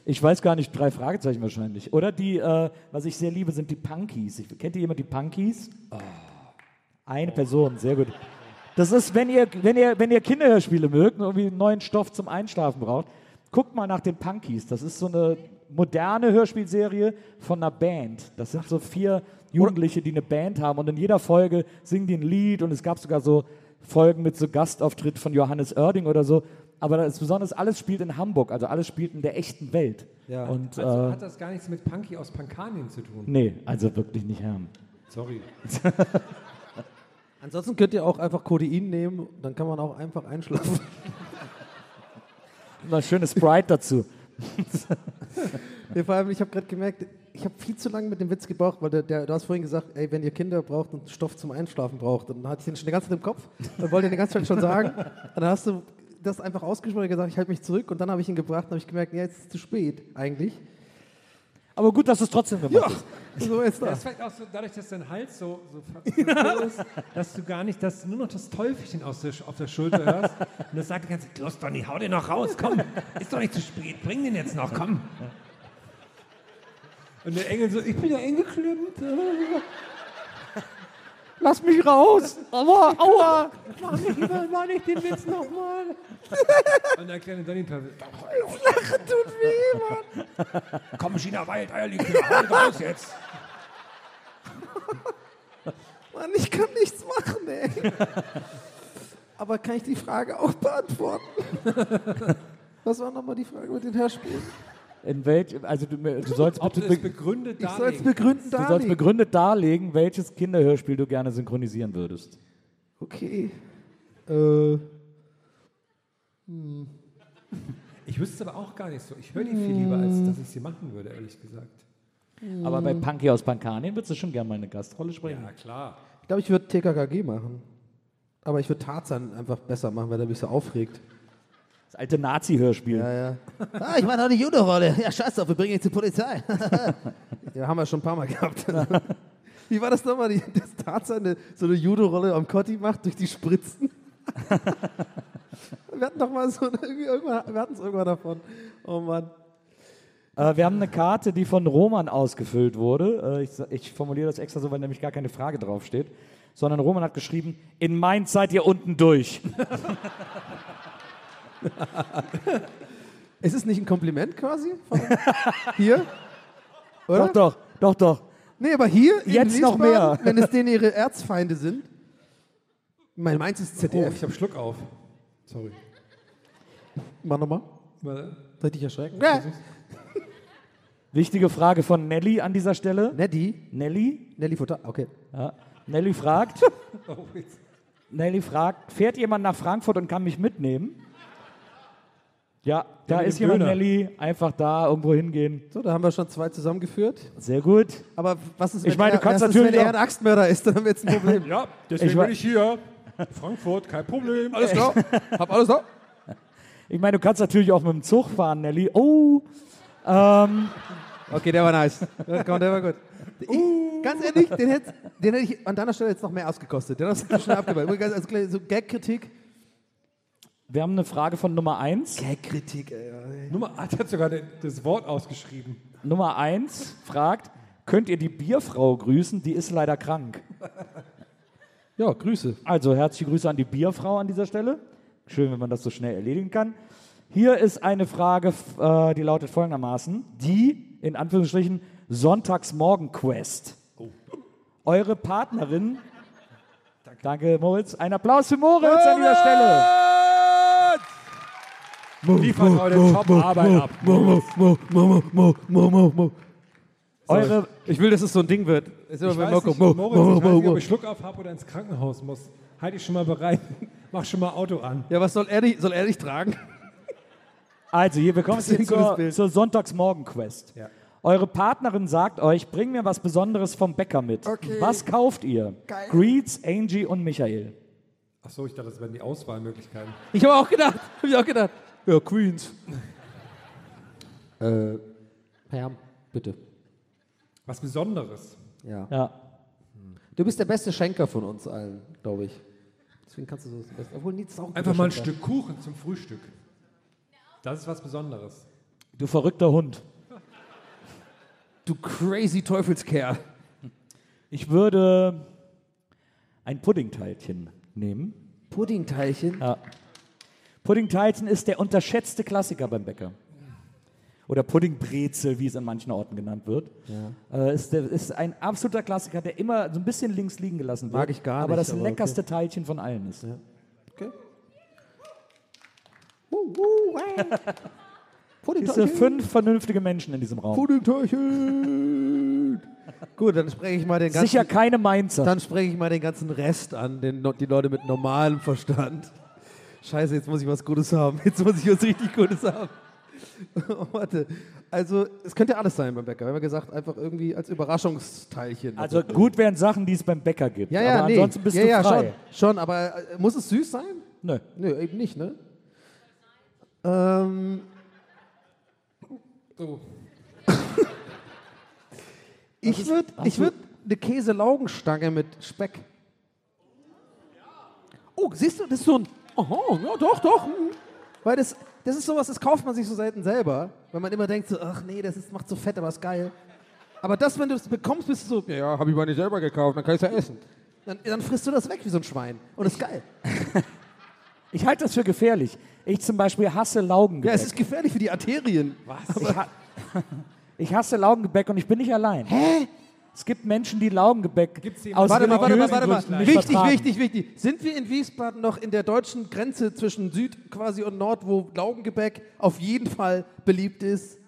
Ich weiß gar nicht, drei Fragezeichen wahrscheinlich. Oder die, äh, was ich sehr liebe, sind die Punkies. Ich, kennt ihr jemand die Punkies? Eine Person, sehr gut. Das ist, wenn ihr, wenn ihr, wenn ihr Kinderhörspiele mögt und irgendwie neuen Stoff zum Einschlafen braucht, guckt mal nach den Punkies. Das ist so eine moderne Hörspielserie von einer Band. Das sind so vier Jugendliche, die eine Band haben und in jeder Folge singen die ein Lied und es gab sogar so Folgen mit so Gastauftritt von Johannes Oerding oder so. Aber das Besondere alles spielt in Hamburg, also alles spielt in der echten Welt. Ja. Und, Also äh, hat das gar nichts mit Punky aus Pankanien zu tun. nee, also wirklich nicht Herrn. Sorry. Ansonsten könnt ihr auch einfach Codein nehmen, dann kann man auch einfach einschlafen. Mal schönes Sprite dazu. Nee, vor allem, ich habe gerade gemerkt, ich habe viel zu lange mit dem Witz gebraucht, weil der, der, du hast vorhin gesagt, ey, wenn ihr Kinder braucht und Stoff zum Einschlafen braucht, dann hatte ich den schon die ganze Zeit im Kopf und wollte den die ganze Zeit schon sagen. Dann hast du das einfach ausgesprochen und gesagt, ich halte mich zurück und dann habe ich ihn gebracht und habe ich gemerkt, ja, jetzt ist es zu spät eigentlich. Aber gut, dass du es trotzdem gemacht hast. So ist Das das. ist vielleicht auch so, dadurch, dass dein Hals so, so so ist, dass du gar nicht, dass du nur noch das Teufelchen aus der, auf der Schulter hörst und das sagt die ganze Zeit, los Donny, hau den noch raus, komm, ist doch nicht zu spät, bring den jetzt noch, komm. Und der Engel so, ich bin ja eingeklemmt. Lass mich raus! Aua, aua! Mach nicht, mach nicht den Witz nochmal. Und der kleine Donny Lachen tut weh, Mann. komm, China Wild, Eierlikör, ihn raus jetzt. Mann, ich kann nichts machen, ey. Aber kann ich die Frage auch beantworten? Was war nochmal die Frage mit den Hörspielen? In welch, also du, du sollst Ob bitte be begründet Ich soll es darlegen. begründen du sollst darlegen. begründet darlegen, welches Kinderhörspiel du gerne synchronisieren würdest. Okay. Äh, Ich wüsste es aber auch gar nicht so. Ich höre die viel lieber, als dass ich sie machen würde, ehrlich gesagt. Aber bei Punky aus Pankanien würdest du schon gerne mal eine Gastrolle sprechen. Ja, klar. ich glaube, ich würde TKKG machen. Aber ich würde Tarzan einfach besser machen, weil der mich so aufregt. Das alte Nazi-Hörspiel. Ja, ja. Ah, ich mache noch die Judo-Rolle. Ja, scheiß drauf, wir bringen ihn zur Polizei. Ja, haben wir schon ein paar Mal gehabt. Wie war das nochmal, dass Tarzan eine, so eine Judo-Rolle am Kotti macht durch die Spritzen? wir hatten doch mal so irgendwann, wir hatten es irgendwann davon. Oh Mann. Äh, wir haben eine Karte, die von Roman ausgefüllt wurde. Äh, ich, ich formuliere das extra so, weil nämlich gar keine Frage draufsteht. Sondern Roman hat geschrieben, in Mainz seid ihr unten durch. Ist es nicht ein Kompliment quasi? Hier? Oder? Doch, doch, doch, doch. Nee, aber hier Jetzt noch mehr. wenn es denen ihre Erzfeinde sind. Mein meins ist Oh, ZDF. ich habe Schluck auf. Sorry. Mach nochmal. Soll ich dich erschrecken? Wichtige Frage von Nelly an dieser Stelle. Neddy. Nelly? Nelly Futter. Okay. Ja. Nelly fragt, Oh. Nelly fragt, fährt jemand nach Frankfurt und kann mich mitnehmen? Ja, da ist jemand, Döner. Nelly. Einfach da irgendwo hingehen. So, da haben wir schon zwei zusammengeführt. Sehr gut. Aber was ist, Ich wenn meine, er, du kannst was ist, natürlich wenn er ein Axtmörder ist, dann haben wir jetzt ein Problem. Ja, deswegen Ich bin ich hier. Frankfurt, kein Problem. Alles klar, hab alles da. Ich meine, du kannst natürlich auch mit dem Zug fahren, Nelly. Oh, ähm, Okay, der war nice. Komm, der war gut. Ich, ganz ehrlich, den hätte, den hätte ich an deiner Stelle jetzt noch mehr ausgekostet. Den hast du schnell abgebaut. Also, gleich so Gag-Kritik. Wir haben eine Frage von Nummer 1. Gag-Kritik, ey. Nummer, der hat sogar das Wort ausgeschrieben. Nummer 1 fragt, könnt ihr die Bierfrau grüßen? Die ist leider krank. Ja, Grüße. Also herzliche Grüße an die Bierfrau an dieser Stelle. Schön, wenn man das so schnell erledigen kann. Hier ist eine Frage, äh, die lautet folgendermaßen: Die, in Anführungsstrichen, Sonntagsmorgen-Quest. Eure Partnerin. Danke, Moritz. Ein Applaus für Moritz an dieser Stelle. Liefert heute Top-Arbeit ab. Eure, Ich will, dass es so ein Ding wird. Ist immer Ich bei weiß nicht, Mo, Moritz, mo, ich weiß nicht, ob ich Schluck auf habe oder ins Krankenhaus muss. Halt dich schon mal bereit. Mach schon mal Auto an. Ja, was soll er dich, soll er dich tragen? also, hier Das ist ein gutes zur, Bild. zur Sonntagsmorgen-Quest. Ja. Eure Partnerin sagt euch, bring mir was Besonderes vom Bäcker mit. Okay. Was kauft ihr? Geil. Greets, Angie und Michael. Achso, ich dachte, das wären die Auswahlmöglichkeiten. Ich habe auch gedacht. Hab ich auch gedacht. Ja, Queens. äh, Herr, bitte. Was Besonderes. Ja. Ja. Du bist der beste Schenker von uns allen, glaube ich. Deswegen kannst du so das Beste. Obwohl, Nietz ist auch ein Einfach mal ein Schenker. Stück Kuchen zum Frühstück. Das ist was Besonderes. Du verrückter Hund. Du crazy Teufelskerl. Ich würde ein Puddingteilchen nehmen. Puddingteilchen. Ja. Puddingteilchen ist der unterschätzte Klassiker beim Bäcker. Oder Puddingbrezel, wie es in manchen Orten genannt wird. Äh, ist, der, ist ein absoluter Klassiker, der immer so ein bisschen links liegen gelassen wird. Mag ich gar aber nicht, das aber leckerste Teilchen von allen ist. Okay. Uh, uh, hey. Diese fünf vernünftige Menschen in diesem Raum. Puddingteilchen. Gut, dann spreche ich mal den ganzen. Sicher keine Mainzer. Dann spreche ich mal den ganzen Rest an, den, die Leute mit normalem Verstand. Scheiße, jetzt muss ich was Gutes haben. Jetzt muss ich was richtig Gutes haben. Oh, warte. Also, es könnte ja alles sein beim Bäcker. Wir haben ja gesagt, einfach irgendwie als Überraschungsteilchen. Also gut wären Sachen, die es beim Bäcker gibt. ja, ja, aber nee. ansonsten bist ja, du ja, frei. Schon, schon, aber äh, muss es süß sein? Nö. Nö, eben nicht, ne? Ähm, So. ich würde ich würd eine Käse-Laugenstange mit Speck. Oh, siehst du, das ist so ein. Aha, ja, doch, doch. mhm. Weil das, das ist sowas, das kauft man sich so selten selber. Weil man immer denkt so, ach nee, das ist, macht so fett, aber ist geil. Aber das, wenn du es bekommst, bist du so, ja, ja habe ich mal nicht selber gekauft, dann kann ich es ja essen. Dann, dann frisst du das weg wie so ein Schwein. Und ist geil. Ich halte das für gefährlich. Ich zum Beispiel hasse Laugengebäck. Ja, es ist gefährlich für die Arterien. Ich, ha ich hasse Laugengebäck und ich bin nicht allein. Hä? Es gibt Menschen, die Laugengebäck aus Warte mal, warte mal, warte Gründen mal. nicht Wichtig, vertragen. wichtig, wichtig. Sind wir in Wiesbaden noch in der deutschen Grenze zwischen Süd quasi und Nord, wo Laugengebäck auf jeden Fall beliebt ist?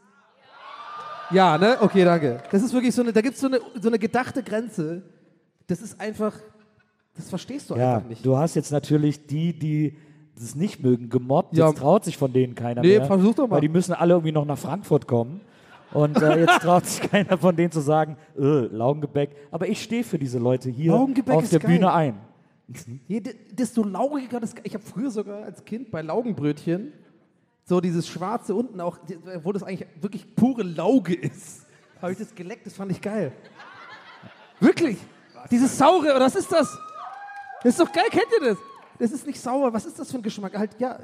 Ja, ne? Okay, danke. Das ist wirklich so eine, da gibt es so eine, so eine gedachte Grenze. Das ist einfach, das verstehst du Ja, einfach nicht. du hast jetzt natürlich die, die das nicht mögen, gemobbt. Ja. Jetzt traut sich von denen keiner Nee, mehr. versuch doch mal. Weil die müssen alle irgendwie noch nach Frankfurt kommen. Und äh, jetzt traut sich keiner von denen zu sagen, äh, Laugengebäck. Aber ich stehe für diese Leute hier Laugengebäck auf ist der geil. Bühne ein. Je, de- desto laugiger das. Ich habe früher sogar als Kind bei Laugenbrötchen so dieses Schwarze unten auch, wo das eigentlich wirklich pure Lauge ist, habe ich das geleckt. Das fand ich geil. Wirklich? Dieses saure, oder was ist das? Das ist doch geil, kennt ihr das? Das ist nicht sauer. Was ist das für ein Geschmack? Halt, ja.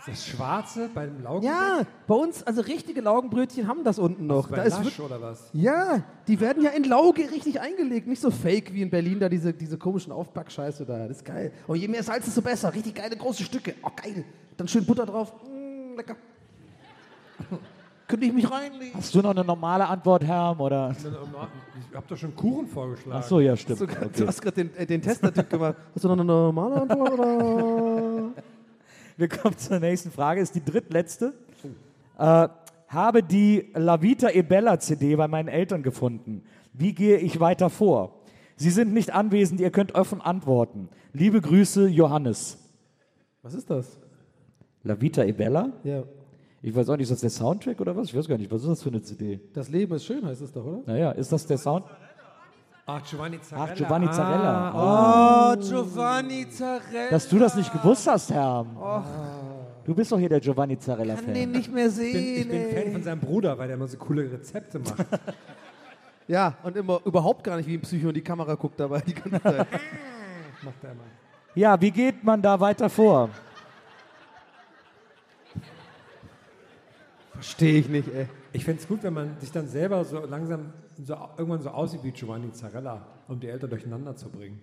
Ist das Schwarze beim Laugen? Ja, bei uns, also richtige Laugenbrötchen haben das unten noch. Bei Da ist Lasch wirklich- oder was? ja, die werden ja in Lauge richtig eingelegt, nicht so fake wie in Berlin, da diese, diese komischen Aufpackscheiße da. Das ist geil. Und je mehr Salz, desto besser. Richtig geile große Stücke. Oh, geil. Dann schön Butter drauf. Mm, lecker. Könnte ich mich reinlegen? Hast du noch eine normale Antwort, Herm? Oder? Ich hab doch schon Kuchen vorgeschlagen. Ach so, ja, stimmt. Du, Okay. du hast gerade den, äh, den Tester-Typ gemacht. Hast du noch eine normale Antwort? Oder? Wir kommen zur nächsten Frage, ist die drittletzte. Äh, habe die La Vita e Bella CD bei meinen Eltern gefunden. Wie gehe ich weiter vor? Sie sind nicht anwesend, ihr könnt offen antworten. Liebe Grüße, Johannes. Was ist das? La Vita e Bella? Ja. Ich weiß auch nicht, ist das der Soundtrack oder was? Ich weiß gar nicht, was ist das für eine CD? Das Leben ist schön, heißt es doch, oder? Naja, ist das der Sound? Ach, Giovanni Zarella. Ach, Giovanni Zarella. Oh, Giovanni Zarella. Dass du das nicht gewusst hast, Herr. Du bist doch hier der Giovanni Zarella-Fan. nicht mehr Ich bin, sehen. ich bin Fan von seinem Bruder, weil der immer so coole Rezepte macht. Ja, und immer überhaupt gar nicht wie ein Psycho in die Kamera guckt dabei die ganze Zeit. macht er immer. Ja, wie geht man da weiter vor? Verstehe ich nicht, ey. Ich fände es gut, wenn man sich dann selber so langsam so, irgendwann so aussieht wie Giovanni Zarella, um die Eltern durcheinander zu bringen.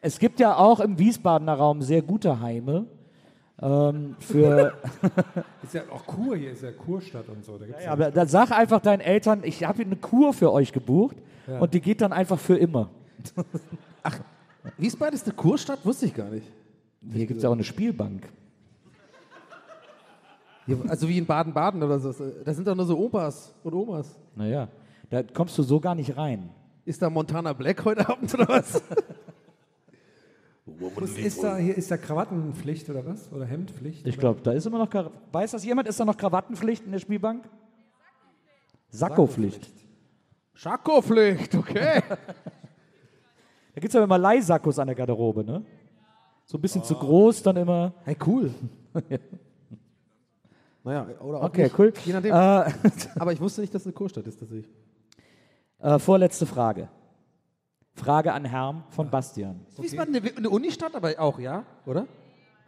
Es gibt ja auch im Wiesbadener Raum sehr gute Heime. Ähm, für, Ist ja auch Kur hier, ist ja Kurstadt und so. Da gibt's ja, aber dann sag einfach deinen Eltern, ich habe eine Kur für euch gebucht Ja. und die geht dann einfach für immer. Wiesbaden ist eine Kurstadt? Wusste ich gar nicht. Hier gibt es ja auch eine Spielbank. Ja, Also wie in Baden-Baden oder so. Da sind doch nur so Opas und Omas. Naja, da kommst du so gar nicht rein. Ist da Montana Black heute Abend oder was? ist, ist, da, hier, ist da Krawattenpflicht oder was? Oder Hemdpflicht? Ich glaube, da ist immer noch. Kra- Weiß das jemand? Ist da noch Krawattenpflicht in der Spielbank? Sakkopflicht. Schakopflicht, okay. Da gibt es aber immer Leihsakkos an der Garderobe, ne? So ein bisschen zu groß, dann immer. Hey, cool. naja, oder auch Okay, nicht. cool. Je nachdem. Äh, Aber ich wusste nicht, dass es eine Kurstadt ist, tatsächlich. Äh, vorletzte Frage. Frage an Herrn von Bastian. Ist Wiesbaden eine, eine Unistadt, aber auch, ja? Oder?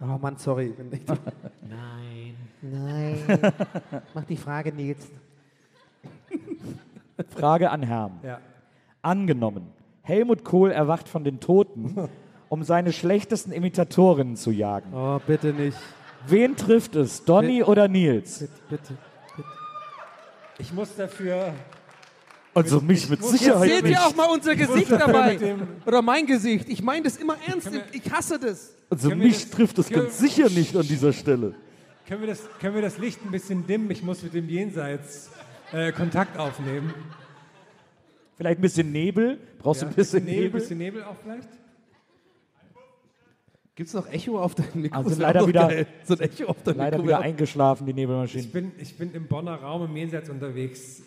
Oh Mann, sorry. Ich Nein. Mach die Frage, Nils. Frage an Herrn. Ja. Angenommen, Helmut Kohl erwacht von den Toten, um seine schlechtesten Imitatorinnen zu jagen. oh, bitte nicht. Wen trifft es, Donny oder Nils? Bitte, bitte. Ich muss dafür. Also mich mit Jetzt seht ihr auch mal unser Gesicht dabei. Oder mein Gesicht. Ich meine das immer ernst. Ich hasse das. Also mich das- trifft es können- ganz sicher nicht an dieser Stelle. Können wir, das, können wir das Licht ein bisschen dimmen? Ich muss mit dem Jenseits äh, Kontakt aufnehmen. Vielleicht ein bisschen Nebel? Brauchst du Ja, ein bisschen Nebel, Nebel? bisschen Nebel auch vielleicht? Gibt es noch Echo auf deinem Mikro? Also Das leider wieder-. So ein Echo auf deinem Leider Mikro. wieder eingeschlafen, die Ich Nebelmaschine. bin, ich bin im Bonner Raum im Jenseits unterwegs.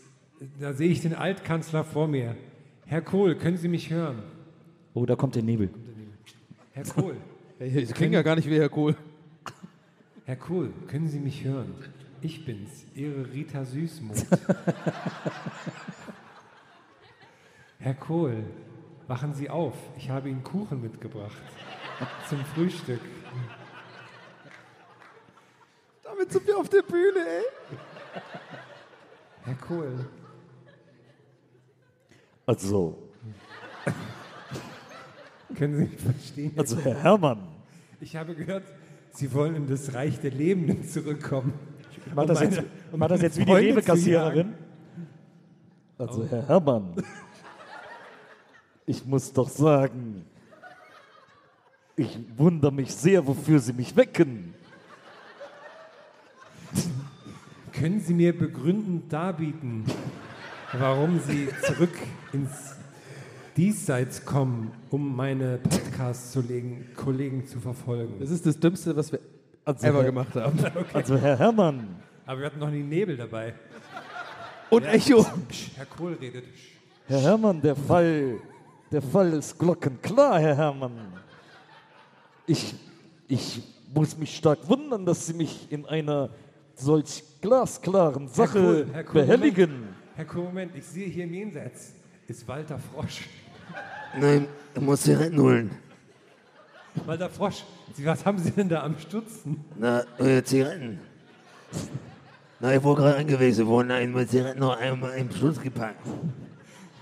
Da sehe ich den Altkanzler vor mir. Herr Kohl, können Sie mich hören? Oh, da kommt der Nebel. Herr Kohl, das klingt ja gar nicht wie Herr Kohl. Herr Kohl, können Sie mich hören? Ich bin's, Ihre Rita Süßmuth. Herr Kohl, wachen Sie auf. Ich habe Ihnen Kuchen mitgebracht. Zum Frühstück. Damit sind wir auf der Bühne, ey. Herr Kohl, Also, können Sie mich verstehen? also Herr Herrmann. Ich habe gehört, Sie wollen in das Reich der Lebenden zurückkommen. Mach das jetzt, meine- ich mach das jetzt wie die Rewe-Kassiererin. Also Herr Herrmann, ich muss doch sagen, ich wundere mich sehr, wofür Sie mich wecken. Können Sie mir begründend darbieten, warum Sie zurück ins Diesseits kommen, um meine Podcast-Kollegen zu verfolgen? Das ist das Dümmste, was wir Also, ever Herr, gemacht haben. also Herr Herrmann, Aber wir hatten noch nie Nebel dabei. Und Echo. Psch, Herr Kohl redet. Herr Herrmann, der Fall, der Fall ist glockenklar, Herr Herrmann. Ich, ich muss mich stark wundern, dass Sie mich in einer solch glasklaren Sache Kohl, Herr Kohl, behelligen. Herr Moment, ich sehe hier im Jenseits, ist Walter Frosch. Nein, du musst Zigaretten holen. Walter Frosch, Sie, was haben Sie denn da am Stutzen? Na, äh, Zigaretten. Na, ich wurde gerade angewiesen worden, einmal Zigaretten noch einmal im Schutz gepackt.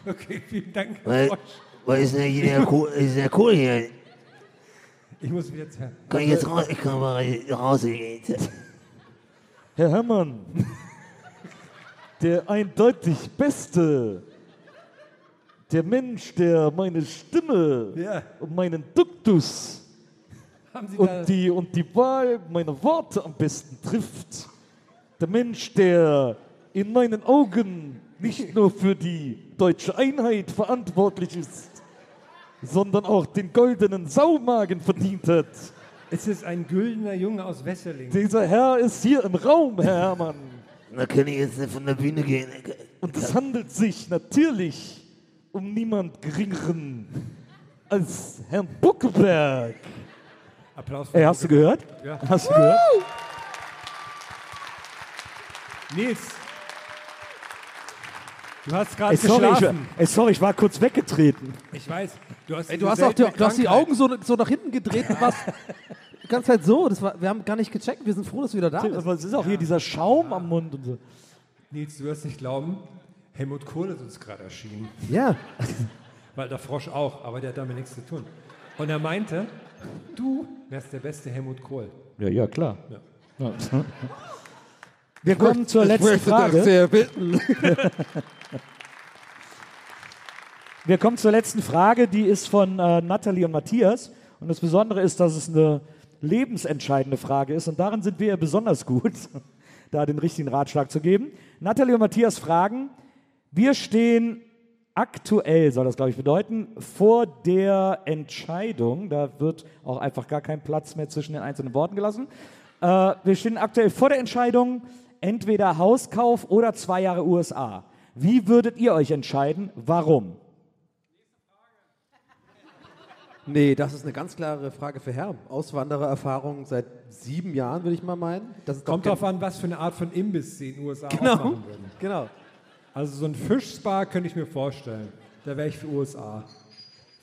Okay, vielen Dank, Herr Weil, Frosch. weil ist denn hier der Kohl, ist der Kohl hier? Ich muss wieder Herrn. Kann ich jetzt raus, ich kann mal rausgehen. Herr Herrmann, der eindeutig Beste, der Mensch, der meine Stimme Ja. und meinen Duktus und die, und die Wahl meiner Worte am besten trifft. Der Mensch, der in meinen Augen nicht nur für die deutsche Einheit verantwortlich ist, sondern auch den goldenen Saumagen verdient hat. Es ist ein güldener Junge aus Wesseling. Dieser Herr ist hier im Raum, Herr Herrmann. Da kann ich jetzt nicht von der Bühne gehen. Und es handelt sich natürlich um niemand geringeren als Herrn Buckeberg. Applaus Ey, hast du gehört? Ja. Hast du gehört? Nils. Du hast gerade sorry, ich, geschlafen. ey, sorry, ich war kurz weggetreten. Ich weiß. Du hast, Ey, du hast auch die, du hast die. Augen so, so nach hinten gedreht und warst die ganze Zeit so. Das war, wir haben gar nicht gecheckt. Wir sind froh, dass du wieder da bist. Aber es ist auch hier dieser Schaum am Mund und so. Nils, du wirst nicht glauben, Helmut Kohl ist uns gerade erschienen. Ja. Weil der Frosch auch, aber der hat damit nichts zu tun. Und er meinte, du wärst der beste Helmut Kohl. Ja, ja, klar. Ja. Wir kommen zur letzten möchte Frage. das sehr bitten. Wir kommen zur letzten Frage, die ist von äh, Nathalie und Matthias. Und das Besondere ist, dass es eine lebensentscheidende Frage ist. Und darin sind wir ja besonders gut, da den richtigen Ratschlag zu geben. Nathalie und Matthias fragen, wir stehen aktuell, soll das glaube ich bedeuten, vor der Entscheidung, da wird auch einfach gar kein Platz mehr zwischen den einzelnen Worten gelassen. Äh, wir stehen aktuell vor der Entscheidung, entweder Hauskauf oder zwei Jahre USA. Wie würdet ihr euch entscheiden? Warum? Nee, das ist eine ganz klare Frage für Herrn. Auswanderererfahrung seit sieben Jahren, würde ich mal meinen. Kommt drauf an, was für eine Art von Imbiss sie in den USA Genau. aufmachen würden. Genau. Also so ein Fischspa könnte ich mir vorstellen. Da wäre ich für USA.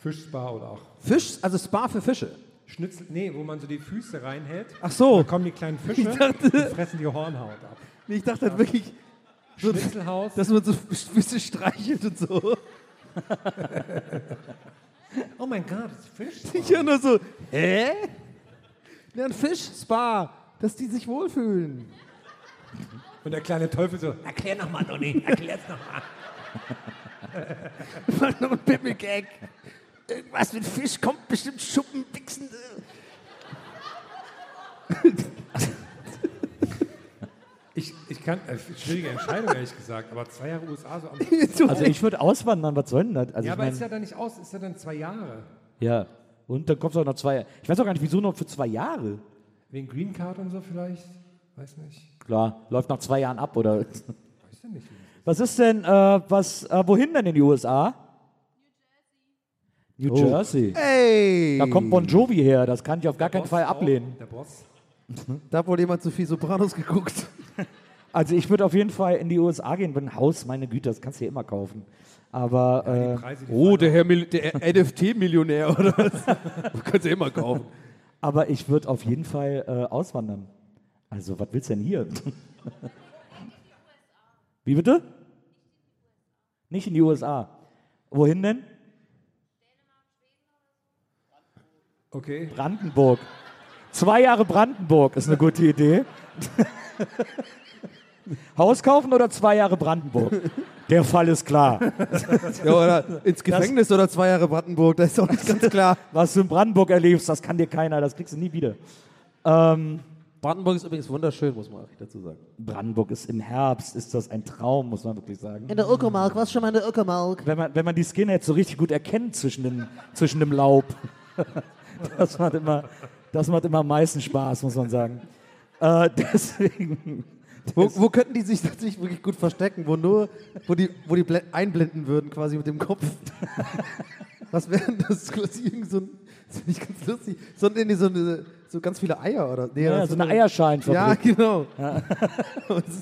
Fischspa oder auch Fisch, also Spa für Fische. Schnitzel, nee, wo man so die Füße reinhält. Ach so. Da kommen die kleinen Fische Ich dachte- und fressen die Hornhaut ab. Nee, ich dachte halt wirklich, so, Schnitzelhaus. dass man so Füße streichelt und so. oh mein Gott, Fisch. Ich höre nur so, hä? Ja, ein Fisch-Spa, dass die sich wohlfühlen. Und der kleine Teufel so, erklär nochmal, Donny, erklär's nochmal. War nur ein Pimmel-Gag. Irgendwas mit Fisch kommt bestimmt Schuppen, Wichsen. Kann, äh, schwierige Entscheidung, ehrlich gesagt, aber zwei Jahre USA so am. Also ich würde auswandern, was soll denn das? Also ja, ich aber mein, ist ja dann nicht aus, ist ja dann zwei Jahre. ja. Und dann kommt es auch noch zwei Ich weiß auch gar nicht, wieso noch für zwei Jahre? Wegen Green Card und so vielleicht? Weiß nicht. Klar, läuft nach zwei Jahren ab, oder? Weiß ja nicht. Was ist denn, äh, was, äh, wohin denn in die USA? New Jersey. Ey! Da kommt Bon Jovi her, das kann ich auf gar keinen Boss Fall auch, ablehnen. Der Boss. Da hat wohl jemand zu viel Sopranos geguckt. Also ich würde auf jeden Fall in die USA gehen, wenn ein Haus, meine Güte, das kannst du ja immer kaufen. Aber Die äh, Preise, die Oh, der Herr Mil der NFT-Millionär oder was? Kannst du immer kaufen. Aber ich würde auf jeden Fall äh, auswandern. Also, was willst du denn hier? Wie bitte? Nicht in die USA. Wohin denn? Okay. Brandenburg. Zwei Jahre Brandenburg ist eine gute Idee. Haus kaufen oder zwei Jahre Brandenburg? Der Fall ist klar. Ja, oder ins Gefängnis oder zwei Jahre Brandenburg, das ist auch nicht ganz klar. Was du in Brandenburg erlebst, das kann dir keiner, das kriegst du nie wieder. Ähm, Brandenburg ist übrigens wunderschön, muss man auch dazu sagen. Brandenburg ist im Herbst, ist das ein Traum, muss man wirklich sagen. In der Uckermark, was schon mal in der Uckermark? Wenn man, wenn man die Skinheads so richtig gut erkennt zwischen dem, zwischen dem Laub. Das macht, immer, das macht immer am meisten Spaß, muss man sagen. Äh, deswegen, Wo, wo könnten die sich tatsächlich wirklich gut verstecken? Wo nur, wo die, wo die einblenden würden quasi mit dem Kopf. Was wäre denn das quasi irgend so ein, das finde ich ganz lustig, so, nee, so, eine, so ganz viele Eier oder? Nee, ja, so eine Eierschalenfabrik. Ja, genau. Nur-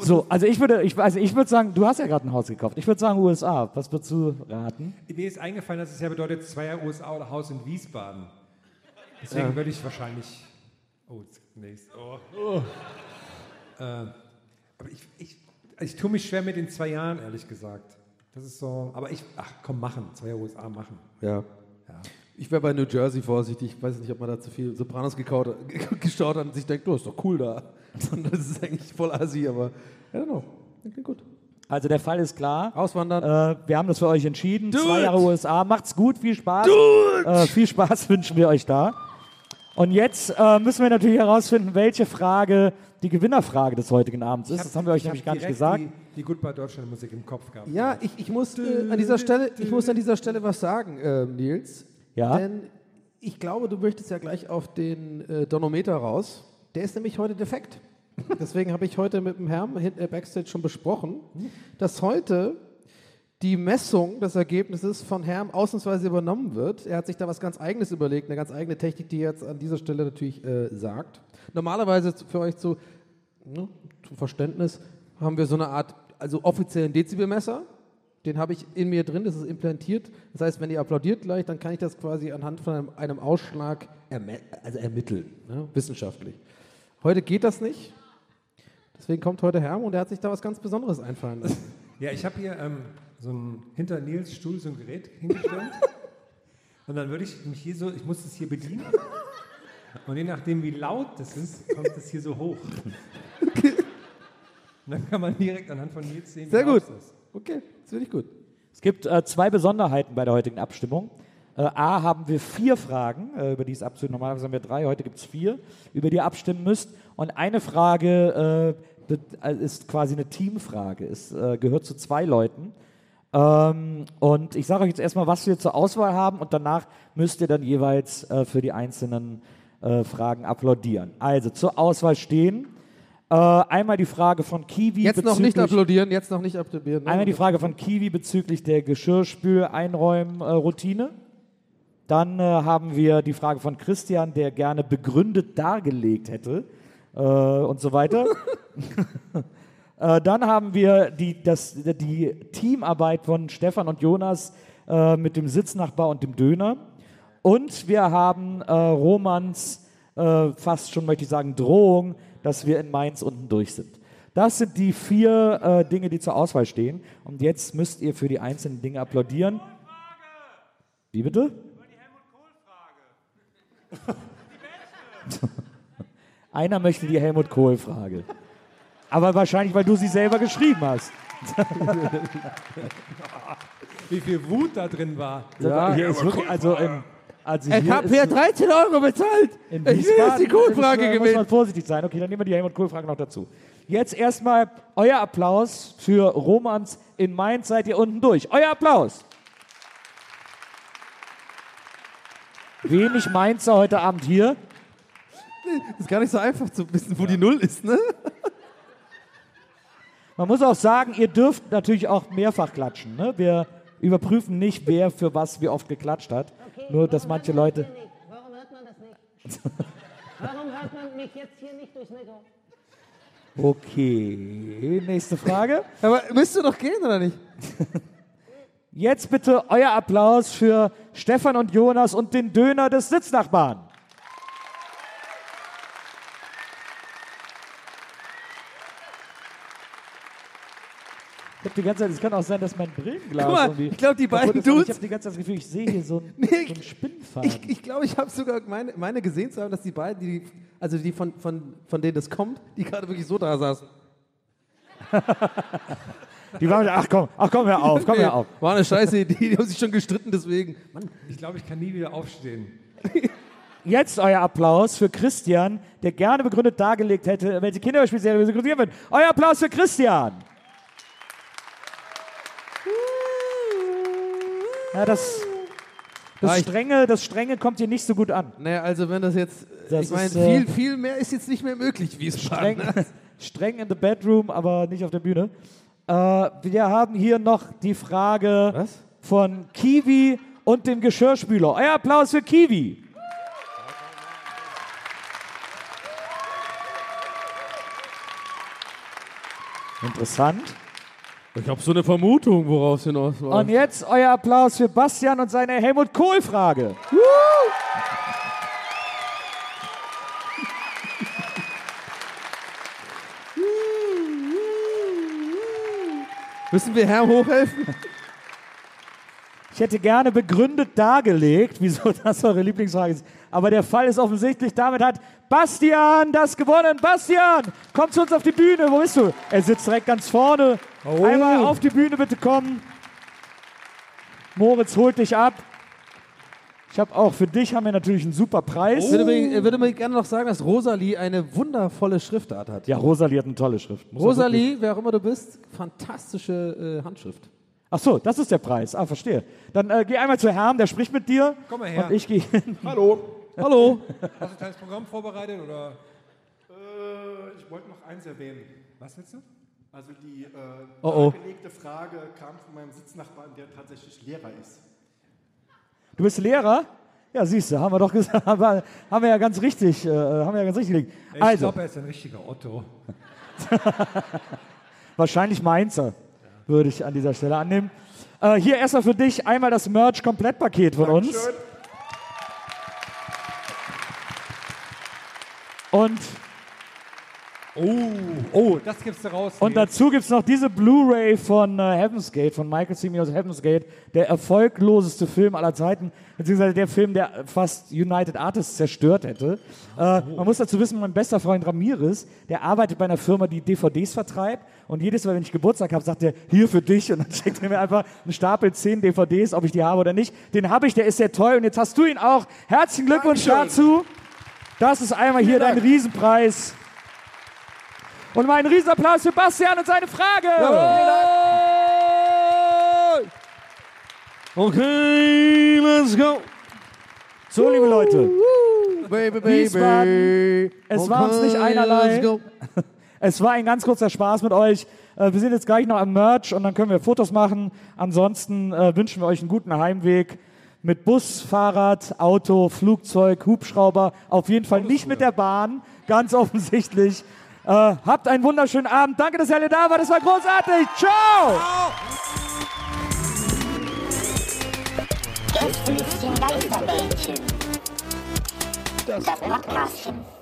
So, also ich würde, ich, also ich würde sagen, du hast ja gerade ein Haus gekauft. Ich würde sagen USA. Was würdest du raten? Mir ist eingefallen, dass es ja bedeutet, zwei Jahre USA oder Haus in Wiesbaden. Deswegen würde ich wahrscheinlich. Oh, jetzt nächst. Oh. Äh, aber ich, ich, ich tue mich schwer mit den zwei Jahren, ehrlich gesagt. Das ist so. Aber ich, ach komm, machen. Zwei Jahre USA machen. Ja. Ich wäre bei New Jersey vorsichtig. Ich weiß nicht, ob man da zu viel Sopranos gekaut, geschaut hat und sich denkt, du, ist doch cool da. Und das ist eigentlich voll assi, aber I don't know. Klingt gut. Also der Fall ist klar. Auswandern. Äh, wir haben das für euch entschieden. Do Zwei it. Jahre USA. Macht's gut, viel Spaß. Äh, viel Spaß wünschen wir euch da. Und jetzt äh, müssen wir natürlich herausfinden, welche Frage die Gewinnerfrage des heutigen Abends ist. Das haben wir euch Ich nämlich hab gar nicht gesagt. Die, die Goodbye Deutschland Musik im Kopf gehabt. Ja, ich, ich, muss, äh, an dieser Stelle, ich muss an dieser Stelle was sagen, ähm, Nils. Ja? Denn Ich glaube, du möchtest ja gleich auf den äh, Donometer raus. Der ist nämlich heute defekt. Deswegen habe ich heute mit dem Herrn hinten Backstage schon besprochen, dass heute die Messung des Ergebnisses von Herrn ausnahmsweise übernommen wird. Er hat sich da was ganz Eigenes überlegt, eine ganz eigene Technik, die er jetzt an dieser Stelle natürlich äh, sagt. Normalerweise für euch zu, ne, zum Verständnis haben wir so eine Art, also offiziellen Dezibelmesser. Den habe ich in mir drin, das ist implantiert. Das heißt, wenn ihr applaudiert gleich, dann kann ich das quasi anhand von einem, einem Ausschlag also ermitteln, ne, wissenschaftlich. Heute geht das nicht. Deswegen kommt heute Herm und er hat sich da was ganz Besonderes einfallen lassen. Ja, ich habe hier ähm, so ein hinter Nils Stuhl so ein Gerät hingestellt. und dann würde ich mich hier so, ich muss das hier bedienen. Und je nachdem, wie laut das ist, kommt das hier so hoch. Und dann kann man direkt anhand von Nils sehen, wie Sehr laut gut. es ist. Okay, das finde ich gut. Es gibt äh, zwei Besonderheiten bei der heutigen Abstimmung. Äh, A haben wir vier Fragen, äh, über die es abzustimmen. Normalerweise haben wir drei, heute gibt es vier, über die ihr abstimmen müsst. Und eine Frage äh, äh, ist quasi eine Teamfrage. Es äh, gehört zu zwei Leuten. Ähm, und ich sage euch jetzt erstmal, was wir zur Auswahl haben und danach müsst ihr dann jeweils äh, für die einzelnen äh, Fragen applaudieren. Also zur Auswahl stehen äh, einmal die Frage von Kiwi. Jetzt noch nicht bezüglich- applaudieren, jetzt noch nicht applaudieren. ne? Einmal die Frage von Kiwi bezüglich der Geschirrspül-Einräumen-Routine. Dann äh, haben wir die Frage von Christian, der gerne begründet dargelegt hätte äh, und so weiter. äh, dann haben wir die, das, die Teamarbeit von Stefan und Jonas äh, mit dem Sitznachbar und dem Döner. Und wir haben äh, Romans äh, fast schon, möchte ich sagen, Drohung, dass wir in Mainz unten durch sind. Das sind die vier äh, Dinge, die zur Auswahl stehen. Und jetzt müsst ihr für die einzelnen Dinge applaudieren. Wie bitte? Einer möchte die Helmut Kohl-Frage. Aber wahrscheinlich, weil du sie selber geschrieben hast. Wie viel Wut da drin war. Ja, hier ist wirklich, also, im, also Ich hier habe ist hier 13 Euro bezahlt. in Ich will jetzt die Wiesbaden Kohlfrage ist, äh, Muss man vorsichtig sein. Okay, dann nehmen wir die Helmut Kohl-Frage noch dazu. Jetzt erstmal euer Applaus für Romans in Mainz. Seid ihr unten durch? Euer Applaus. Wenig Mainzer heute Abend hier. Ist gar nicht so einfach zu wissen, wo die Null ist, ne? Man muss auch sagen, ihr dürft natürlich auch mehrfach klatschen. Ne? Wir überprüfen nicht, wer für was wie oft geklatscht hat. Nur, dass manche Leute. Warum hört man das nicht? Warum hört man mich jetzt hier nicht durchs Mikro? Okay, nächste Frage. Aber müsste doch gehen, oder nicht? Jetzt bitte euer Applaus für Stefan und Jonas und den Döner des Sitznachbarn. Ich habe die ganze Zeit, es kann auch sein, dass mein Brillenglas Guck mal, irgendwie ich glaub, die beiden Dudes- Ich habe die ganze Zeit das Gefühl, ich sehe hier so einen, Nee, so einen Spinnfaden. Ich, ich glaube, ich habe sogar meine, meine gesehen zu haben, dass die beiden, die, also die von, von, von denen das kommt, die gerade wirklich so da saßen. die waren, ach komm, ach komm, hör auf, komm, hör auf. War eine scheiße Idee, die haben sich schon gestritten, deswegen. Mann, Ich glaube, ich kann nie wieder aufstehen. Jetzt euer Applaus für Christian, der gerne begründet dargelegt hätte, welche Kinderspielserie wir synchronisieren würden. Euer Applaus für Christian. Ja, das, das, Strenge, das Strenge kommt hier nicht so gut an. naja, also wenn das jetzt, Das ich meine, äh, viel, viel mehr ist jetzt nicht mehr möglich, wie es Streng, war. streng in the bedroom, aber nicht auf der Bühne. Äh, wir haben hier noch die Frage Was? von Kiwi und dem Geschirrspüler. Euer Applaus für Kiwi. Interessant. Ich habe so eine Vermutung, worauf es hinaus war. Und jetzt euer Applaus für Bastian und seine Helmut Kohl-Frage. Müssen wir Herrn hochhelfen? Ich hätte gerne begründet dargelegt, wieso das eure Lieblingsfrage ist. Aber der Fall ist offensichtlich. Damit hat Bastian das gewonnen. Bastian, komm zu uns auf die Bühne. Wo bist du? Er sitzt direkt ganz vorne. Einmal auf die Bühne bitte kommen. Moritz holt dich ab. Ich habe auch für dich haben wir natürlich einen super Preis. Ich würde mir, ich würde mir gerne noch sagen, dass Rosalie eine wundervolle Schriftart hat. Ja, Rosalie hat eine tolle Schrift. Muss Rosalie, wer auch immer du bist, fantastische äh, Handschrift. Ach so, das ist der Preis. Ah, verstehe. Dann äh, geh einmal zu Herrn, der spricht mit dir. Komm mal her. Und ich gehe hin. Hallo. Hallo. Hast du ein kleines Programm vorbereitet oder Äh, ich wollte noch eins erwähnen. was willst du? Also die äh, Oh, oh. Frage kam von meinem Sitznachbarn, der tatsächlich Lehrer ist. Du bist Lehrer? Ja, siehst du, haben wir doch gesagt, haben wir, haben wir ja ganz richtig, äh, haben wir ja ganz richtig gelegt. Ich Also, glaube, er ist ein richtiger Otto. wahrscheinlich Mainzer, würde ich an dieser Stelle annehmen. Äh, hier erstmal für dich einmal das Merch-Komplettpaket von uns. Schön. Und, Oh, oh, das gibst du raus. und dazu gibt es noch diese Blu-ray von äh, Heaven's Gate, von Michael Ciminos Heaven's Gate, der erfolgloseste Film aller Zeiten, beziehungsweise der Film, der fast United Artists zerstört hätte. Äh, man muss dazu wissen, mein bester Freund Ramirez, der arbeitet bei einer Firma, die DVDs vertreibt und jedes Mal, wenn ich Geburtstag habe, sagt er, hier für dich und dann schickt er mir einfach einen Stapel 10 DVDs, ob ich die habe oder nicht. Den habe ich, der ist sehr toll und jetzt hast du ihn auch. Herzlichen Glückwunsch dazu. Das ist einmal hier dein Riesenpreis. Und meinen Riesenapplaus für Bastian und seine Frage. Okay, let's go. So, liebe Leute, Baby, Wiesbaden, es war uns nicht einerlei. es war ein ganz kurzer Spaß mit euch. Äh, Wir sind jetzt gleich noch am Merch und dann können wir Fotos machen. Ansonsten äh, wünschen wir euch einen guten Heimweg mit Bus, Fahrrad, Auto, Flugzeug, Hubschrauber. Auf jeden Fall nicht mit der Bahn, ganz offensichtlich. Äh, habt einen wunderschönen Abend. Danke, dass ihr alle da wart. Das war großartig. Ciao! Gästelistchen Geisterbällchen. Das Podcastchen.